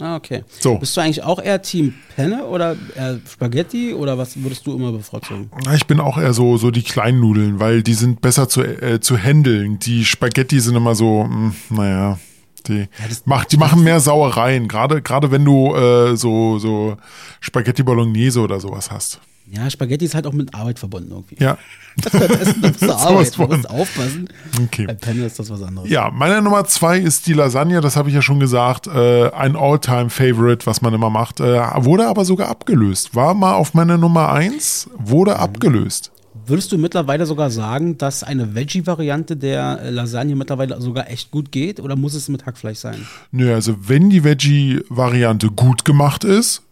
Ah, okay. So. Bist du eigentlich auch eher Team Penne oder eher Spaghetti oder was würdest du immer bevorzugen? Ich bin auch eher so, so die kleinen Nudeln, weil die sind besser zu, äh, zu handeln. Die Spaghetti sind immer so, mh, naja, die, das- mach, die machen mehr Sauereien. Gerade, gerade wenn du äh, so, so Spaghetti Bolognese oder sowas hast. Ja, Spaghetti ist halt auch mit Arbeit verbunden irgendwie. Ja. [laughs] Das ist, das ist [laughs] Sowas Arbeit, du musst aufpassen. Okay. Bei Penne ist das was anderes. Ja, meine Nummer zwei ist die Lasagne, das habe ich ja schon gesagt. Äh, ein All-Time-Favorite, was man immer macht. Äh, wurde aber sogar abgelöst. War mal auf meiner Nummer eins, wurde abgelöst. Würdest du mittlerweile sogar sagen, dass eine Veggie-Variante der äh, Lasagne mittlerweile sogar echt gut geht oder muss es mit Hackfleisch sein? Nö, also wenn die Veggie-Variante gut gemacht ist,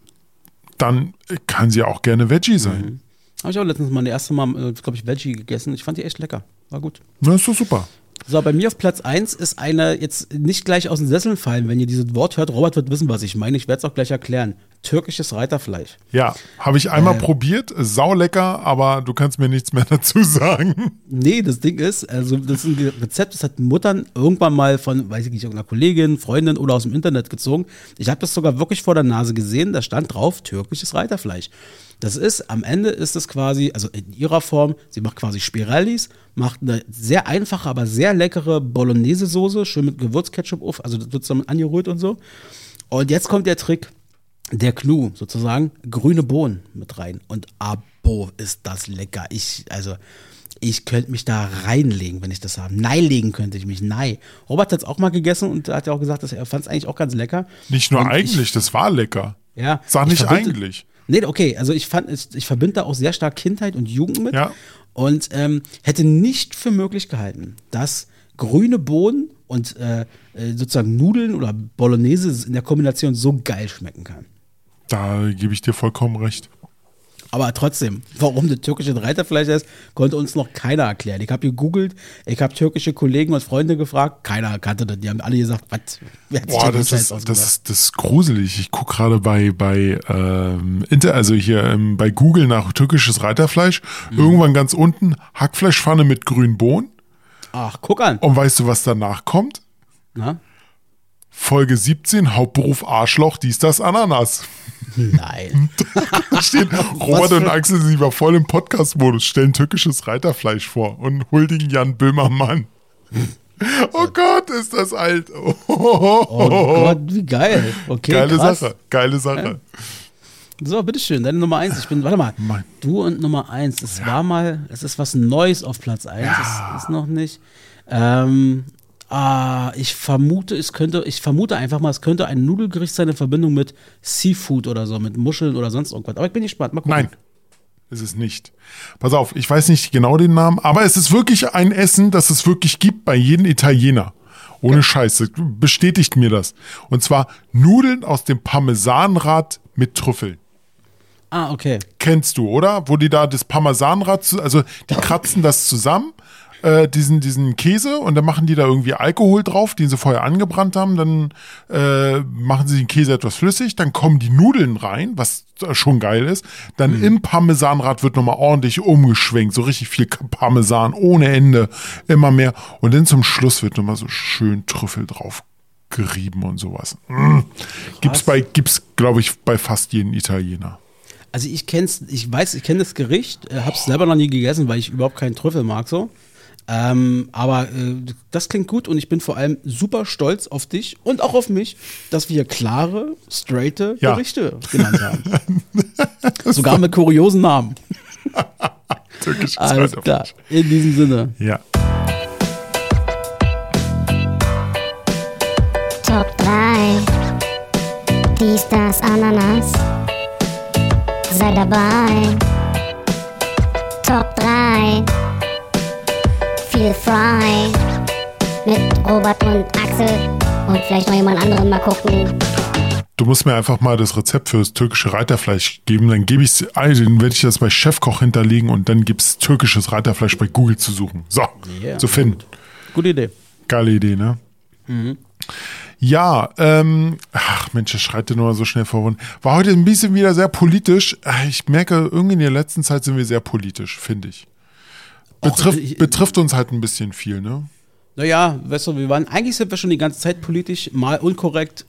dann kann sie auch gerne Veggie sein. Habe ich auch letztens mal das erste Mal, glaube ich, Veggie gegessen. Ich fand die echt lecker. War gut. Na, ist doch super. So, bei mir auf Platz 1 ist eine, jetzt nicht gleich aus den Sesseln fallen, wenn ihr dieses Wort hört. Robert wird wissen, was ich meine. Ich werde es auch gleich erklären. Türkisches Reiterfleisch. Ja, habe ich einmal Äh. probiert, sau lecker, aber du kannst mir nichts mehr [laughs] dazu sagen. Nee, das Ding ist, also das ist ein Rezept, das hat Muttern irgendwann mal von, weiß ich nicht, irgendeiner Kollegin, Freundin oder aus dem Internet gezogen. Ich habe das sogar wirklich vor der Nase gesehen, da stand drauf türkisches Reiterfleisch. Das ist, am Ende ist es quasi, also in ihrer Form, sie macht quasi Spirellis, macht eine sehr einfache, aber sehr leckere Bolognese-Soße, schön mit Gewürzketchup auf, also das wird damit angerührt und so. Und jetzt kommt der Trick, der Clou sozusagen, grüne Bohnen mit rein. Und abo ist das lecker. Ich, also, ich könnte mich da reinlegen, wenn ich das habe. Nein legen könnte ich mich. Nein. Robert hat es auch mal gegessen und hat ja auch gesagt, dass er fand es eigentlich auch ganz lecker. Nicht nur Und eigentlich, das war lecker. Ich, ja. Sag ich nicht eigentlich. Nee, okay, also ich fand, ich verbinde da auch sehr stark Kindheit und Jugend mit. Ja. Und ähm, hätte nicht für möglich gehalten, dass grüne Bohnen und äh, äh, sozusagen Nudeln oder Bolognese in der Kombination so geil schmecken kann. Da gebe ich dir vollkommen recht. Aber trotzdem, warum das türkische Reiterfleisch ist, konnte uns noch keiner erklären. Ich habe gegoogelt, ich habe türkische Kollegen und Freunde gefragt, keiner kannte das. Die haben alle gesagt, was? Boah, das ist, das ist, das ist gruselig. Ich gucke gerade bei, bei, ähm, Inter, also hier ähm, bei Google nach türkisches Reiterfleisch. Mhm. Irgendwann ganz unten Hackfleischpfanne mit grünen Bohnen. Ach, guck an. Und weißt du, was danach kommt? Na? Folge 17, Hauptberuf Arschloch, dies, das, Ananas. Nein. [laughs] Da steht, Robert und Axel sind über voll im Podcast-Modus, stellen türkisches Reiterfleisch vor und huldigen Jan Böhmermann. Oh Gott, ist das alt. Oh, [laughs] Oh Gott, wie geil. Okay, geile krass. Sache, geile Sache. So, bitteschön, deine Nummer eins. Ich bin, warte mal, Mein- du und Nummer eins. Es war mal, es ist was Neues auf Platz eins. Ja. Es ist noch nicht. Ähm, Ah, ich vermute, es könnte, ich vermute einfach mal, es könnte ein Nudelgericht sein in Verbindung mit Seafood oder so, mit Muscheln oder sonst irgendwas. Aber ich bin gespannt. Mal gucken. Nein, ist es nicht. Pass auf, ich weiß nicht genau den Namen, aber es ist wirklich ein Essen, das es wirklich gibt bei jedem Italiener. Ohne Scheiße. Bestätigt mir das. Und zwar Nudeln aus dem Parmesanrad mit Trüffeln. Ah, okay. Kennst du, oder? Wo die da das Parmesanrad, also die kratzen das zusammen, äh, diesen, diesen Käse und dann machen die da irgendwie Alkohol drauf, den sie vorher angebrannt haben, dann äh, machen sie den Käse etwas flüssig, dann kommen die Nudeln rein, was schon geil ist, dann im Parmesanrad wird nochmal ordentlich umgeschwenkt, so richtig viel Parmesan ohne Ende, immer mehr und dann zum Schluss wird nochmal so schön Trüffel drauf gerieben und sowas. Mm. Gibt's bei, gibt's, glaube ich, bei fast jedem Italiener. Also ich kenn's, ich weiß, ich kenne das Gericht, äh, hab's selber noch nie gegessen, weil ich überhaupt keinen Trüffel mag so. Ähm, aber äh, das klingt gut und ich bin vor allem super stolz auf dich und auch auf mich, dass wir klare, straighte Ja. Gerichte genannt haben. [laughs] Sogar mit kuriosen Namen. [laughs] Türkisches Alles klar. In diesem Sinne. Ja. Top 3. Dies, das, Ananas. Sei dabei. Top 3. Feel Fry. Mit Robert und Axel. Und vielleicht noch jemand anderen mal gucken. Du musst mir einfach mal das Rezept für das türkische Reiterfleisch geben. Dann gebe ich also, dann werde ich das bei Chefkoch hinterlegen und dann gibt's türkisches Reiterfleisch bei Google zu suchen. So, Yeah. zu finden. Gute Idee. Geile Idee, ne? Ja, ähm, ach Mensch, das schreitet nur so schnell vor. War heute ein bisschen wieder sehr politisch. Äh, Ich merke, irgendwie in der letzten Zeit sind wir sehr politisch, finde ich. Betrifft, ich- betrifft uns halt ein bisschen viel, ne? Naja, weißt du, wir waren, eigentlich sind wir schon die ganze Zeit politisch, mal unkorrekt,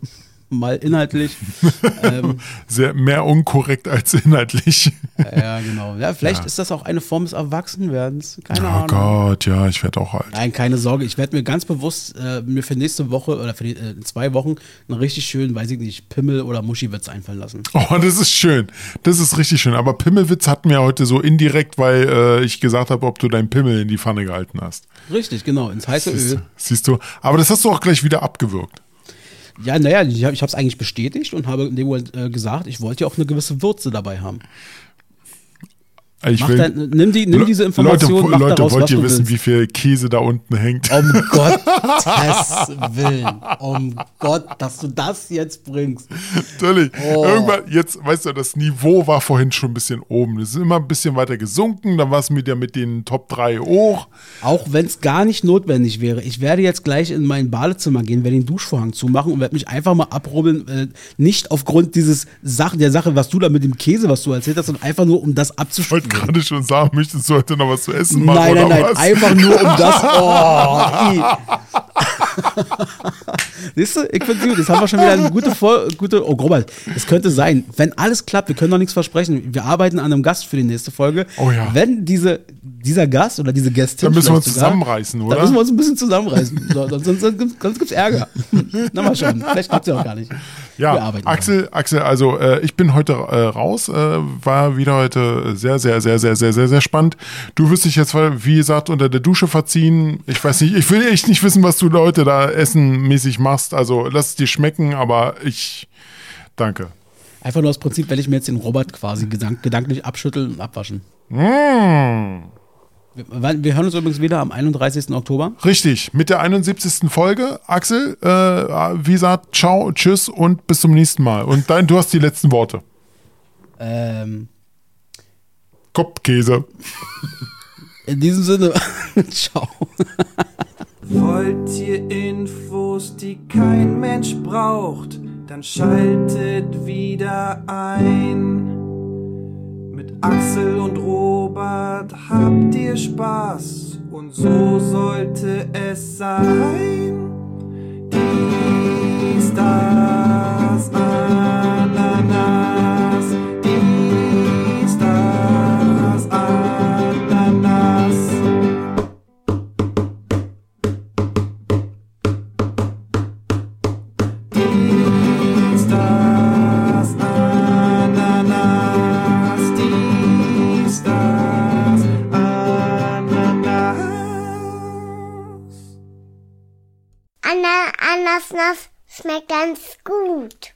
mal inhaltlich. [laughs] ähm, Sehr mehr unkorrekt als inhaltlich. ja, genau. Ja, vielleicht ist das auch eine Form des Erwachsenwerdens. Keine Oh Ahnung. Gott, ja, ich werde auch alt. Nein, keine Sorge. Ich werde mir ganz bewusst äh, mir für nächste Woche oder für die, äh, zwei Wochen einen richtig schönen, weiß ich nicht, Pimmel oder Muschiwitz einfallen lassen. Oh, das ist schön. Das ist richtig schön. Aber Pimmelwitz hatten wir heute so indirekt, weil äh, ich gesagt habe, ob du deinen Pimmel in die Pfanne gehalten hast. Richtig, genau, ins heiße Siehst, Öl. siehst du? Aber das hast du auch gleich wieder abgewürgt. Ja, naja, ich habe es eigentlich bestätigt und habe in dem Moment äh, gesagt, ich wollte ja auch eine gewisse Würze dabei haben. Ich Mach will, dein, nimm, die, nimm diese Information, Leute, Leute daraus, wollt ihr wissen, willst. wie viel Käse da unten hängt? Um [laughs] Gottes Willen. Um Gott, dass du das jetzt bringst. Natürlich. Oh. Irgendwann, jetzt, weißt du, das Niveau war vorhin schon ein bisschen oben. Es ist immer ein bisschen weiter gesunken. Dann war es mit, ja mit den Top 3 hoch. Auch wenn es gar nicht notwendig wäre. Ich werde jetzt gleich in mein Badezimmer gehen, werde den Duschvorhang zumachen und werde mich einfach mal abrubbeln. Äh, nicht aufgrund dieses Sachen, der Sache, was du da mit dem Käse, was du erzählt hast, sondern einfach nur, um das Ich wollte [laughs] gerade schon sagen, möchtest du heute noch was zu essen machen? Nein, oder nein, nein, was? einfach nur um das. [laughs] Oh. [laughs] Siehst du, ich finde gut. Jetzt haben wir schon wieder eine gute, Vol gute. Oh, Robert, es könnte sein, wenn alles klappt, wir können noch nichts versprechen. Wir arbeiten an einem Gast für die nächste Folge. Oh ja. Wenn diese, dieser Gast oder diese Gästin. Dann müssen wir uns sogar- zusammenreißen, oder? Dann müssen wir uns ein bisschen zusammenreißen. So, sonst sonst, sonst, sonst gibt's Ärger. Na mal schauen. Vielleicht klappt's ja auch gar nicht. Wir Ja, arbeiten Axel, Axel, also äh, ich bin heute äh, raus, äh, war wieder heute sehr, sehr, sehr, sehr, sehr, sehr, sehr spannend. Du wirst dich jetzt, wie gesagt, unter der Dusche verziehen. Ich weiß nicht, ich will echt nicht wissen, was du Leute da essenmäßig machst. Also lass es dir schmecken, aber ich danke. Einfach nur das Prinzip, wenn ich mir jetzt den Robert quasi gedank gedanklich abschütteln und abwaschen. Mm. Wir, wir hören uns übrigens wieder am 31. Oktober. Richtig, mit der 71. Folge. Axel, äh, wie gesagt, ciao, tschüss und bis zum nächsten Mal. Und dein, du hast die letzten Worte. Ähm, Kopfkäse. in diesem Sinne, [laughs] ciao. Wollt ihr Infos, die kein Mensch braucht, dann schaltet wieder ein. Axel und Robert habt ihr Spaß und so sollte es sein. Dies, das, Ananas. Anasnas schmeckt ganz gut.